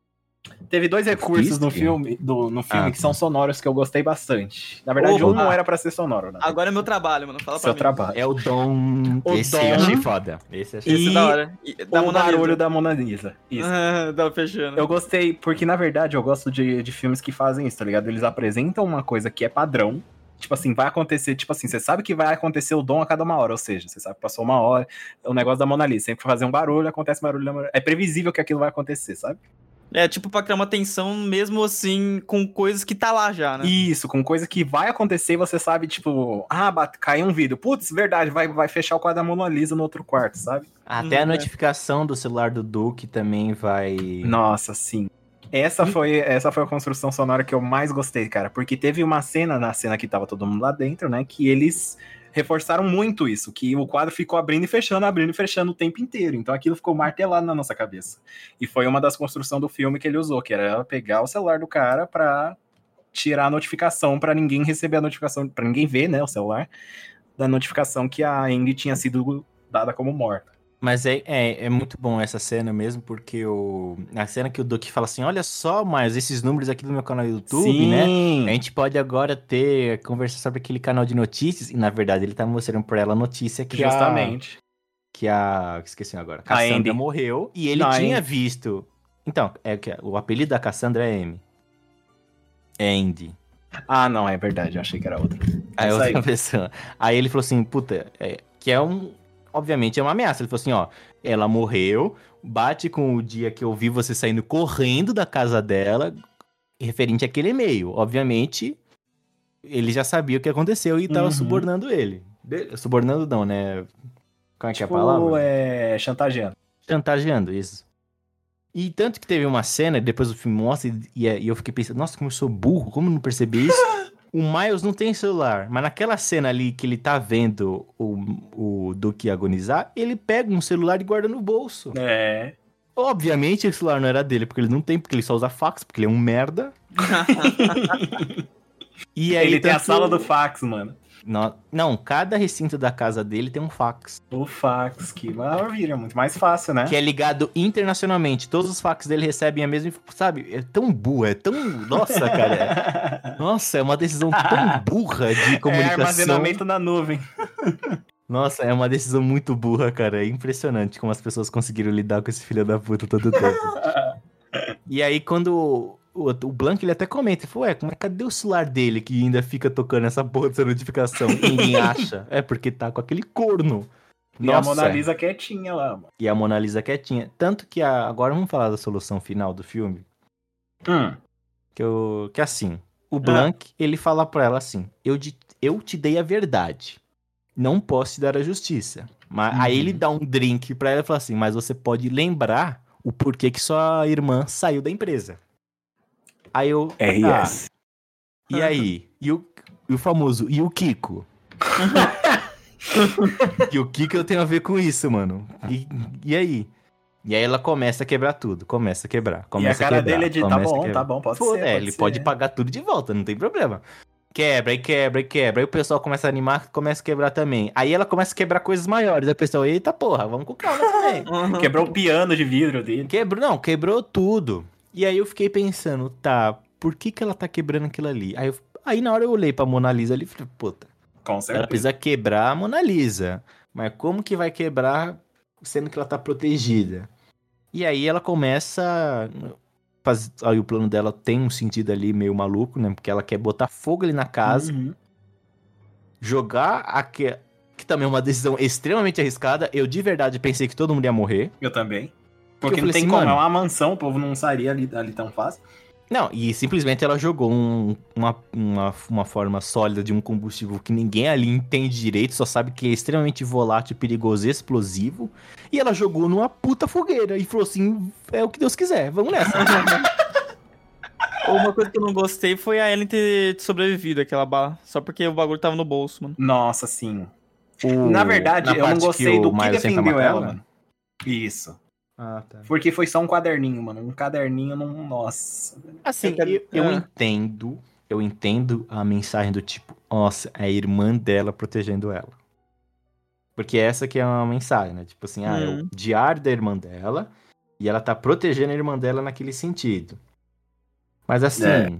Speaker 2: Teve dois recursos
Speaker 1: Fisk?
Speaker 2: no filme, do, no filme
Speaker 1: Ah.
Speaker 2: que são sonoros que eu gostei bastante. Na verdade, um não era pra ser sonoro, né?
Speaker 3: Agora é meu trabalho, mano. Fala
Speaker 2: Seu
Speaker 3: pra mim.
Speaker 2: trabalho.
Speaker 1: É o Dom.
Speaker 2: O
Speaker 1: Esse
Speaker 2: Dom.
Speaker 1: eu achei foda. Esse eu achei
Speaker 3: Esse
Speaker 2: E
Speaker 3: é da hora. E- Da
Speaker 2: o
Speaker 3: Mona Lisa.
Speaker 2: barulho da Mona Lisa. Isso.
Speaker 3: Ah, (laughs) tá fechando.
Speaker 2: Eu gostei, porque na verdade eu gosto de, de filmes que fazem isso, tá ligado? Eles apresentam uma coisa que é padrão. Tipo assim, vai acontecer, tipo assim, você sabe que vai acontecer o dom a cada uma hora, ou seja, você sabe que passou uma hora, o negócio da Mona Lisa, sempre que fazer um barulho, acontece barulho Mona Lisa. É previsível que aquilo vai acontecer, sabe?
Speaker 3: É tipo pra criar uma tensão, mesmo assim, com coisas que tá lá já, né?
Speaker 2: Isso, com coisa que vai acontecer e você sabe, tipo, ah, bate, caiu um vidro. Putz, verdade, vai, vai fechar o quadro da Mona Lisa no outro quarto, sabe?
Speaker 1: Até a
Speaker 3: Hum, é.
Speaker 1: notificação do celular do Duke também vai.
Speaker 2: Nossa, sim. Essa foi, essa foi a construção sonora que eu mais gostei, cara. Porque teve uma cena, na cena que tava todo mundo lá dentro, né? Que eles reforçaram muito isso, que o quadro ficou abrindo e fechando, abrindo e fechando o tempo inteiro. Então aquilo ficou martelado na nossa cabeça. E foi uma das construções do filme que ele usou, que era pegar o celular do cara pra tirar a notificação para ninguém receber a notificação, para ninguém ver, né, o celular, da notificação que a Andy tinha sido dada como morta.
Speaker 1: Mas é, é, é, muito bom essa cena mesmo, porque o, a cena que o Duque fala assim: olha só, mas esses números aqui do meu canal do YouTube,
Speaker 2: Sim.
Speaker 1: né? A gente pode agora ter, conversar sobre aquele canal de notícias. E na verdade ele tá mostrando pra ela a notícia que
Speaker 2: Justamente.
Speaker 1: a. Que a. Esqueci agora. Cassandra morreu e ele
Speaker 2: Não,
Speaker 1: tinha
Speaker 2: Andy.
Speaker 1: visto. Então, é que o apelido da Cassandra é M. É Andy.
Speaker 2: Ah, não, é verdade, eu achei que era outra.
Speaker 1: Aí outra (laughs) pessoa. Aí ele falou assim, puta, é, que é um. Obviamente é uma ameaça. Ele falou assim, ó, ela morreu, bate com o dia que eu vi você saindo correndo da casa dela, referente àquele e-mail. Obviamente, ele já sabia o que aconteceu e tava
Speaker 2: Uhum.
Speaker 1: subornando ele. Subornando não, né? Qual é que é a
Speaker 2: Tipo,
Speaker 1: palavra?
Speaker 2: é chantageando.
Speaker 1: Chantageando, isso. E tanto que teve uma cena, depois o filme mostra, e, e eu fiquei pensando, nossa, como eu sou burro, como eu não percebi isso? (laughs) o Miles não tem celular, mas naquela cena ali que ele tá vendo o, o Duke agonizar, ele pega um celular e guarda no bolso.
Speaker 2: É.
Speaker 1: Obviamente o celular não era dele, porque ele não tem, porque ele só usa fax, porque ele é um merda. (laughs) E aí,
Speaker 2: Ele tem a sala do fax, mano.
Speaker 1: Não, não, cada recinto da casa dele tem um fax.
Speaker 2: O fax, que maravilha, muito mais fácil, né?
Speaker 1: Que é ligado internacionalmente. Todos os fax dele recebem a mesma. Sabe? É tão burra, é tão. Nossa, cara. (laughs) Nossa, é uma decisão tão (laughs) burra de
Speaker 2: É
Speaker 1: comunicação.
Speaker 2: armazenamento na nuvem. (laughs)
Speaker 1: Nossa, é uma decisão muito burra, cara. É impressionante como as pessoas conseguiram lidar com esse filho da puta todo tempo. e aí, quando o, o Blank ele até comenta, ele falou, ué, como é, cadê o celular dele que ainda fica tocando essa porra dessa notificação? E ninguém (laughs) acha. É porque tá com aquele corno.
Speaker 2: E a Mona Lisa quietinha lá, mano.
Speaker 1: E a Mona Lisa quietinha. Tanto que a- agora vamos falar da solução final do filme.
Speaker 2: Hum.
Speaker 1: Que, eu, que assim, o Blank, ele fala pra ela assim, eu, de- eu te dei a verdade. Não posso te dar a justiça. Mas
Speaker 2: Uhum.
Speaker 1: aí ele dá um drink pra ela e fala assim, mas você pode lembrar o porquê que sua irmã saiu da empresa. Aí eu... tá,
Speaker 2: RS.
Speaker 1: e aí? E o, e o famoso, e o Kiko? (laughs) e o Kiko eu tenho a ver com isso, mano. E, e aí? E aí ela começa a quebrar tudo, começa a quebrar,
Speaker 2: E a
Speaker 1: começa
Speaker 2: cara
Speaker 1: quebrar,
Speaker 2: dele é de, tá
Speaker 1: começa a
Speaker 2: bom, tá bom, pode
Speaker 1: Foda,
Speaker 2: ser.
Speaker 1: é, ele
Speaker 2: ser.
Speaker 1: pode pagar tudo de volta, não tem problema. Quebra e quebra e quebra. Aí o pessoal começa a animar, começa a quebrar também. Aí ela começa a quebrar coisas maiores. Aí o pessoal, eita porra, vamos com calma (laughs) também.
Speaker 2: Quebrou o piano de vidro dele.
Speaker 1: Quebrou, não, quebrou tudo. E aí eu fiquei pensando, tá, por que que ela tá quebrando aquilo ali? Aí, eu- aí na hora eu olhei pra Mona Lisa ali e falei, puta,
Speaker 2: Com
Speaker 1: ela
Speaker 2: certeza.
Speaker 1: precisa quebrar a Mona Lisa. Mas como que vai quebrar sendo que ela tá protegida? E aí ela começa. Faz... Aí o plano dela tem um sentido ali meio maluco, né? Porque ela quer botar fogo ali na casa,
Speaker 2: Uhum.
Speaker 1: jogar aqui. Que também é uma decisão extremamente arriscada. Eu de verdade pensei que todo mundo ia morrer.
Speaker 2: Eu também. Porque não tem
Speaker 1: assim,
Speaker 2: como,
Speaker 1: mano-
Speaker 2: é uma mansão, o povo não sairia ali, ali tão fácil.
Speaker 1: Não, e simplesmente ela jogou um- uma, uma, uma forma sólida de um combustível que ninguém ali entende direito, só sabe que é extremamente volátil, perigoso e explosivo. E ela jogou numa puta fogueira e falou assim: é o que Deus quiser, vamos nessa. (laughs)
Speaker 3: Uma coisa que eu não gostei foi a Ellen ter sobrevivido àquela bala. Só porque o bagulho tava no bolso, mano.
Speaker 2: Nossa, sim.
Speaker 1: O-
Speaker 2: Na verdade, eu não gostei
Speaker 1: o
Speaker 2: do que defendeu ela, mano. Isso.
Speaker 1: Ah, tá.
Speaker 2: Porque foi só um quaderninho, mano. Um caderninho, não... nossa.
Speaker 1: Assim,
Speaker 3: Eu quero-
Speaker 1: eu,
Speaker 3: Ah.
Speaker 1: entendo, eu entendo a mensagem do tipo, nossa, é a irmã dela protegendo ela. Porque essa que é uma mensagem, né? Tipo assim, ah, é
Speaker 3: Hum.
Speaker 1: o diário da irmã dela e ela tá protegendo a irmã dela naquele sentido. Mas assim,
Speaker 2: É.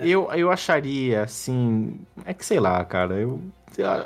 Speaker 1: eu, eu acharia, assim, é que sei lá, cara, eu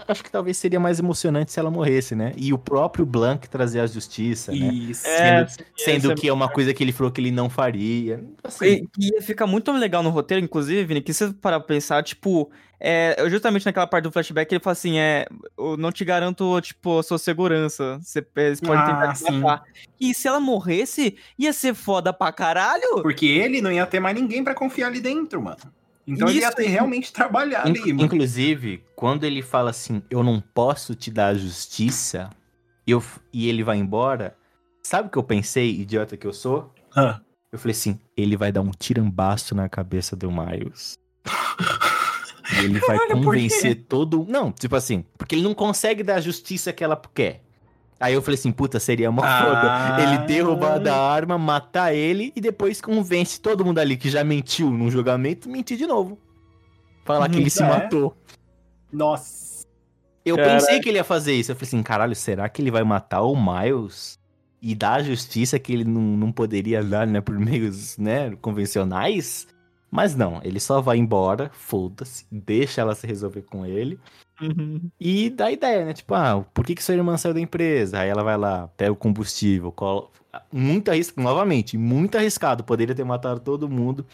Speaker 1: acho que talvez seria mais emocionante se ela morresse, né? E o próprio Blanc trazer a justiça, né?
Speaker 2: Isso.
Speaker 3: É,
Speaker 1: Sendo
Speaker 3: essa-
Speaker 1: que é uma coisa que ele falou que ele não faria. Assim,
Speaker 3: E, e ia ficar muito legal no roteiro, inclusive, Vini, que se você parar pra pensar, tipo, é, justamente naquela parte do flashback, ele fala assim, é, eu não te garanto, tipo, a sua segurança, você, é, você pode
Speaker 2: Ah,
Speaker 3: tentar te matar. E se ela morresse, ia ser foda pra caralho.
Speaker 2: Porque ele não ia ter mais ninguém pra confiar ali dentro, mano. Então ele ia
Speaker 3: Isso.
Speaker 2: ter realmente trabalhar
Speaker 1: Inc-
Speaker 2: mano.
Speaker 1: Inclusive, quando ele fala assim, eu não posso te dar a justiça, eu, e ele vai embora, sabe o que eu pensei, idiota que eu sou?
Speaker 2: Ah.
Speaker 1: Eu falei assim, ele vai dar um tirambaço na cabeça do Miles. (laughs) E ele vai
Speaker 2: Caralho,
Speaker 1: convencer todo. Não, tipo assim, porque ele não consegue dar a justiça que ela quer. Aí eu falei assim, puta, seria uma
Speaker 2: Ah.
Speaker 1: foda. Ele derrubar da arma, matar ele e depois convence todo mundo ali que já mentiu num julgamento, mentir de novo. Falar que ele se (laughs)
Speaker 2: É.
Speaker 1: matou.
Speaker 2: Nossa.
Speaker 1: Eu
Speaker 3: Caraca.
Speaker 1: pensei que ele ia fazer isso. Eu falei assim, caralho, será que ele vai matar o Miles? E dar a justiça que ele não, não poderia dar, né, por meios, né, convencionais? Mas não, ele só vai embora, foda-se, deixa ela se resolver com ele. E dá ideia, né? Tipo, ah, por que, que sua irmã saiu da empresa? Aí ela vai lá, pega o combustível, colo... muito arriscado, novamente, muito arriscado, poderia ter matado todo mundo,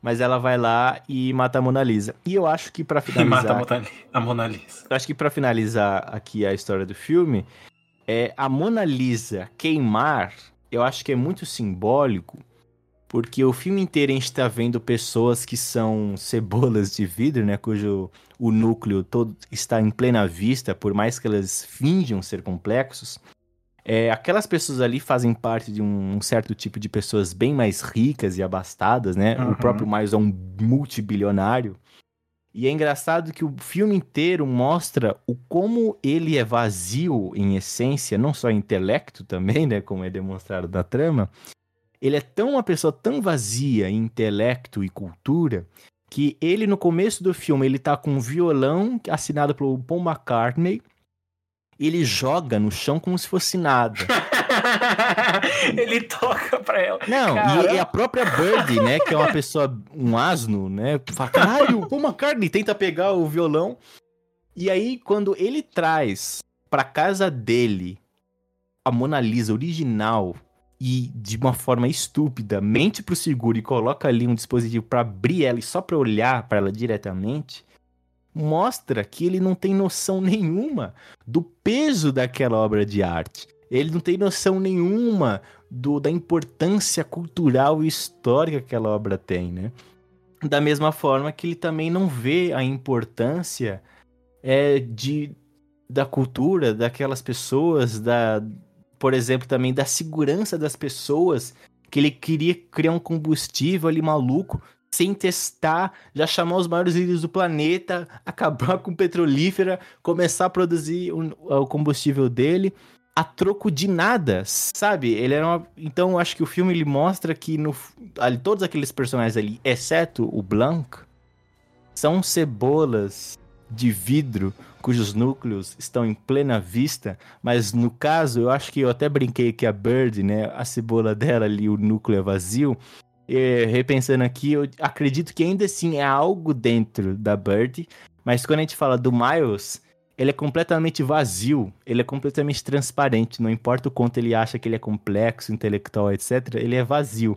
Speaker 1: mas ela vai lá e mata a Mona Lisa. E eu acho que pra (laughs)
Speaker 2: E mata a
Speaker 1: finalizar,
Speaker 2: Mona, a Mona Lisa.
Speaker 1: eu acho que para finalizar aqui a história do filme, é a Mona Lisa queimar, eu acho que é muito simbólico, porque o filme inteiro a gente tá vendo pessoas que são cebolas de vidro, né, cujo o núcleo todo está em plena vista, por mais que elas finjam ser complexos. É, aquelas pessoas ali fazem parte de um certo tipo de pessoas bem mais ricas e abastadas, né?
Speaker 2: Uhum.
Speaker 1: O próprio Miles é um multibilionário. E é engraçado que o filme inteiro mostra o como ele é vazio em essência, não só em intelecto também, né, como é demonstrado na trama. Ele é tão uma pessoa tão vazia em intelecto e cultura que ele no começo do filme ele tá com um violão assinado pelo Paul McCartney. Ele joga no chão como se fosse nada. (laughs)
Speaker 2: ele toca pra ela.
Speaker 1: Não,
Speaker 2: Caramba.
Speaker 1: e, e a própria Bird, né, que é uma pessoa, um asno, né, fala, caralho, o Paul McCartney tenta pegar o violão. E aí, quando ele traz pra casa dele a Mona Lisa original e de uma forma estúpida, mente pro seguro e coloca ali um dispositivo pra abrir ela e só pra olhar pra ela diretamente, mostra que ele não tem noção nenhuma do peso daquela obra de arte. Ele não tem noção nenhuma do, da importância cultural e histórica que aquela obra tem, né? Da mesma forma que ele também não vê a importância é, de, da cultura, daquelas pessoas, da, por exemplo, também da segurança das pessoas, que ele queria criar um combustível ali maluco, sem testar, já chamar os maiores líderes do planeta, acabar (laughs) com petrolífera, começar a produzir o, combustível dele a troco de nada, sabe? Ele era uma... Então, acho que o filme ele mostra que no... ali, todos aqueles personagens ali, exceto o Blanc, são cebolas de vidro cujos núcleos estão em plena vista, mas no caso, eu acho que eu até brinquei que a Bird, né, a cebola dela ali, o núcleo é vazio, e, repensando aqui, eu acredito que ainda assim é algo dentro da Bird, mas quando a gente fala do Miles, ele é completamente vazio, ele é completamente transparente, não importa o quanto ele acha que ele é complexo, intelectual, etc, ele é vazio.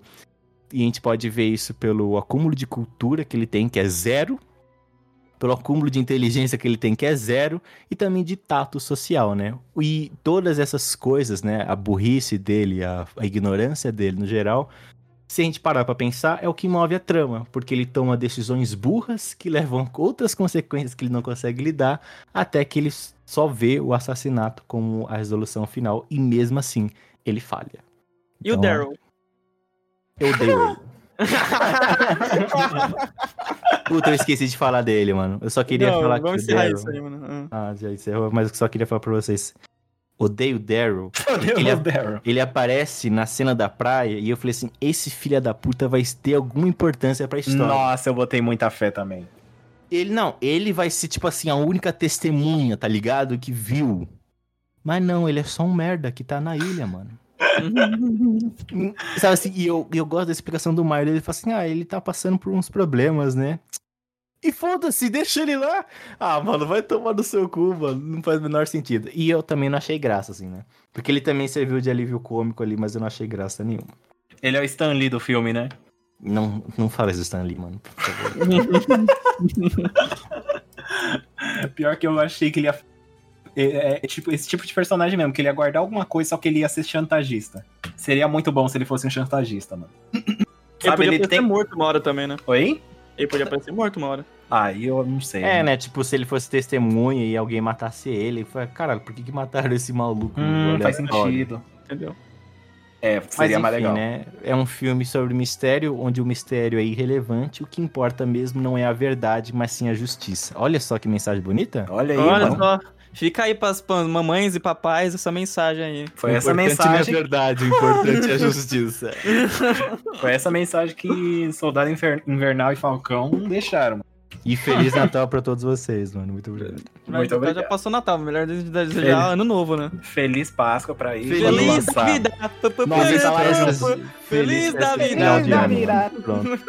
Speaker 1: E a gente pode ver isso pelo acúmulo de cultura que ele tem, que é zero, pelo acúmulo de inteligência que ele tem, que é zero, e também de tato social, né? E todas essas coisas, né, a burrice dele, a, a ignorância dele no geral, se a gente parar pra pensar, é o que move a trama, porque ele toma decisões burras que levam a outras consequências que ele não consegue lidar, até que ele só vê o assassinato como a resolução final, e mesmo assim, ele falha.
Speaker 3: E o
Speaker 1: Então,
Speaker 3: Daryl?
Speaker 1: Eu odeio ele. (laughs) Puta, eu esqueci de falar dele, mano. Eu só queria
Speaker 3: Não,
Speaker 1: falar que
Speaker 3: vamos
Speaker 1: o
Speaker 3: encerrar isso aí, mano.
Speaker 1: Ah, já encerrou, mas eu só queria falar pra vocês. Odeio o Daryl.
Speaker 2: Meu
Speaker 1: Ele é-
Speaker 2: Deus, Daryl.
Speaker 1: Ele aparece na cena da praia e eu falei assim: esse filho da puta vai ter alguma importância pra história.
Speaker 2: Nossa, eu botei muita fé também.
Speaker 1: Ele não, ele vai ser tipo assim, a única testemunha, tá ligado? Que viu. Mas não, ele é só um merda que tá na ilha, mano. (laughs) Sabe assim, e eu, eu gosto da explicação do Mario. Ele fala assim: ah, ele tá passando por uns problemas, né? E foda-se, deixa ele lá. Ah, mano, vai tomar no seu cu, mano. Não faz o menor sentido. E eu também não achei graça, assim, né? Porque ele também serviu de alívio cômico ali, mas eu não achei graça nenhuma.
Speaker 2: Ele é o Stan Lee do filme, né?
Speaker 1: Não, não fala isso do Stan Lee, mano, por favor. (laughs)
Speaker 2: Pior que eu achei que ele ia. É, é, tipo, esse tipo de personagem mesmo, que ele ia guardar alguma coisa, só que ele ia ser chantagista. Seria muito bom se ele fosse um chantagista, mano.
Speaker 3: Ele
Speaker 2: Sabe,
Speaker 3: podia
Speaker 2: ele
Speaker 3: aparecer
Speaker 2: tem.
Speaker 3: morto uma hora também, né?
Speaker 2: Oi?
Speaker 3: Ele podia aparecer morto uma hora.
Speaker 2: Aí eu não sei.
Speaker 1: É, né? Tipo, se ele fosse testemunha e alguém matasse ele, foi, caralho, por que, que mataram esse maluco?
Speaker 2: Hum, faz
Speaker 1: aleatório?"
Speaker 2: sentido.
Speaker 3: Entendeu?
Speaker 2: É,
Speaker 1: Mas
Speaker 2: seria
Speaker 1: enfim,
Speaker 2: mais legal.
Speaker 1: né? É um filme sobre mistério, onde o mistério é irrelevante. O que importa mesmo não é a verdade, mas sim a justiça. Olha só que mensagem bonita.
Speaker 2: Olha aí,
Speaker 3: Olha
Speaker 2: mano.
Speaker 3: só. Fica aí pras, pras mamães e papais essa mensagem aí.
Speaker 2: Foi essa
Speaker 1: importante não é a
Speaker 2: mensagem.
Speaker 1: verdade, o importante é a justiça.
Speaker 2: Foi essa mensagem que Soldado Infer- Invernal e Falcão deixaram.
Speaker 1: E Feliz Natal pra todos vocês, mano. Muito obrigado.
Speaker 3: Mas
Speaker 2: Muito
Speaker 3: já-
Speaker 2: obrigado.
Speaker 3: Já passou Natal, melhor desejar
Speaker 2: Feliz.
Speaker 3: ano novo, né?
Speaker 2: Feliz Páscoa pra eles.
Speaker 3: Feliz da vida!
Speaker 1: Feliz
Speaker 2: falaram
Speaker 1: festas-
Speaker 3: Feliz da vida.
Speaker 2: Feliz da vida.
Speaker 1: Pronto.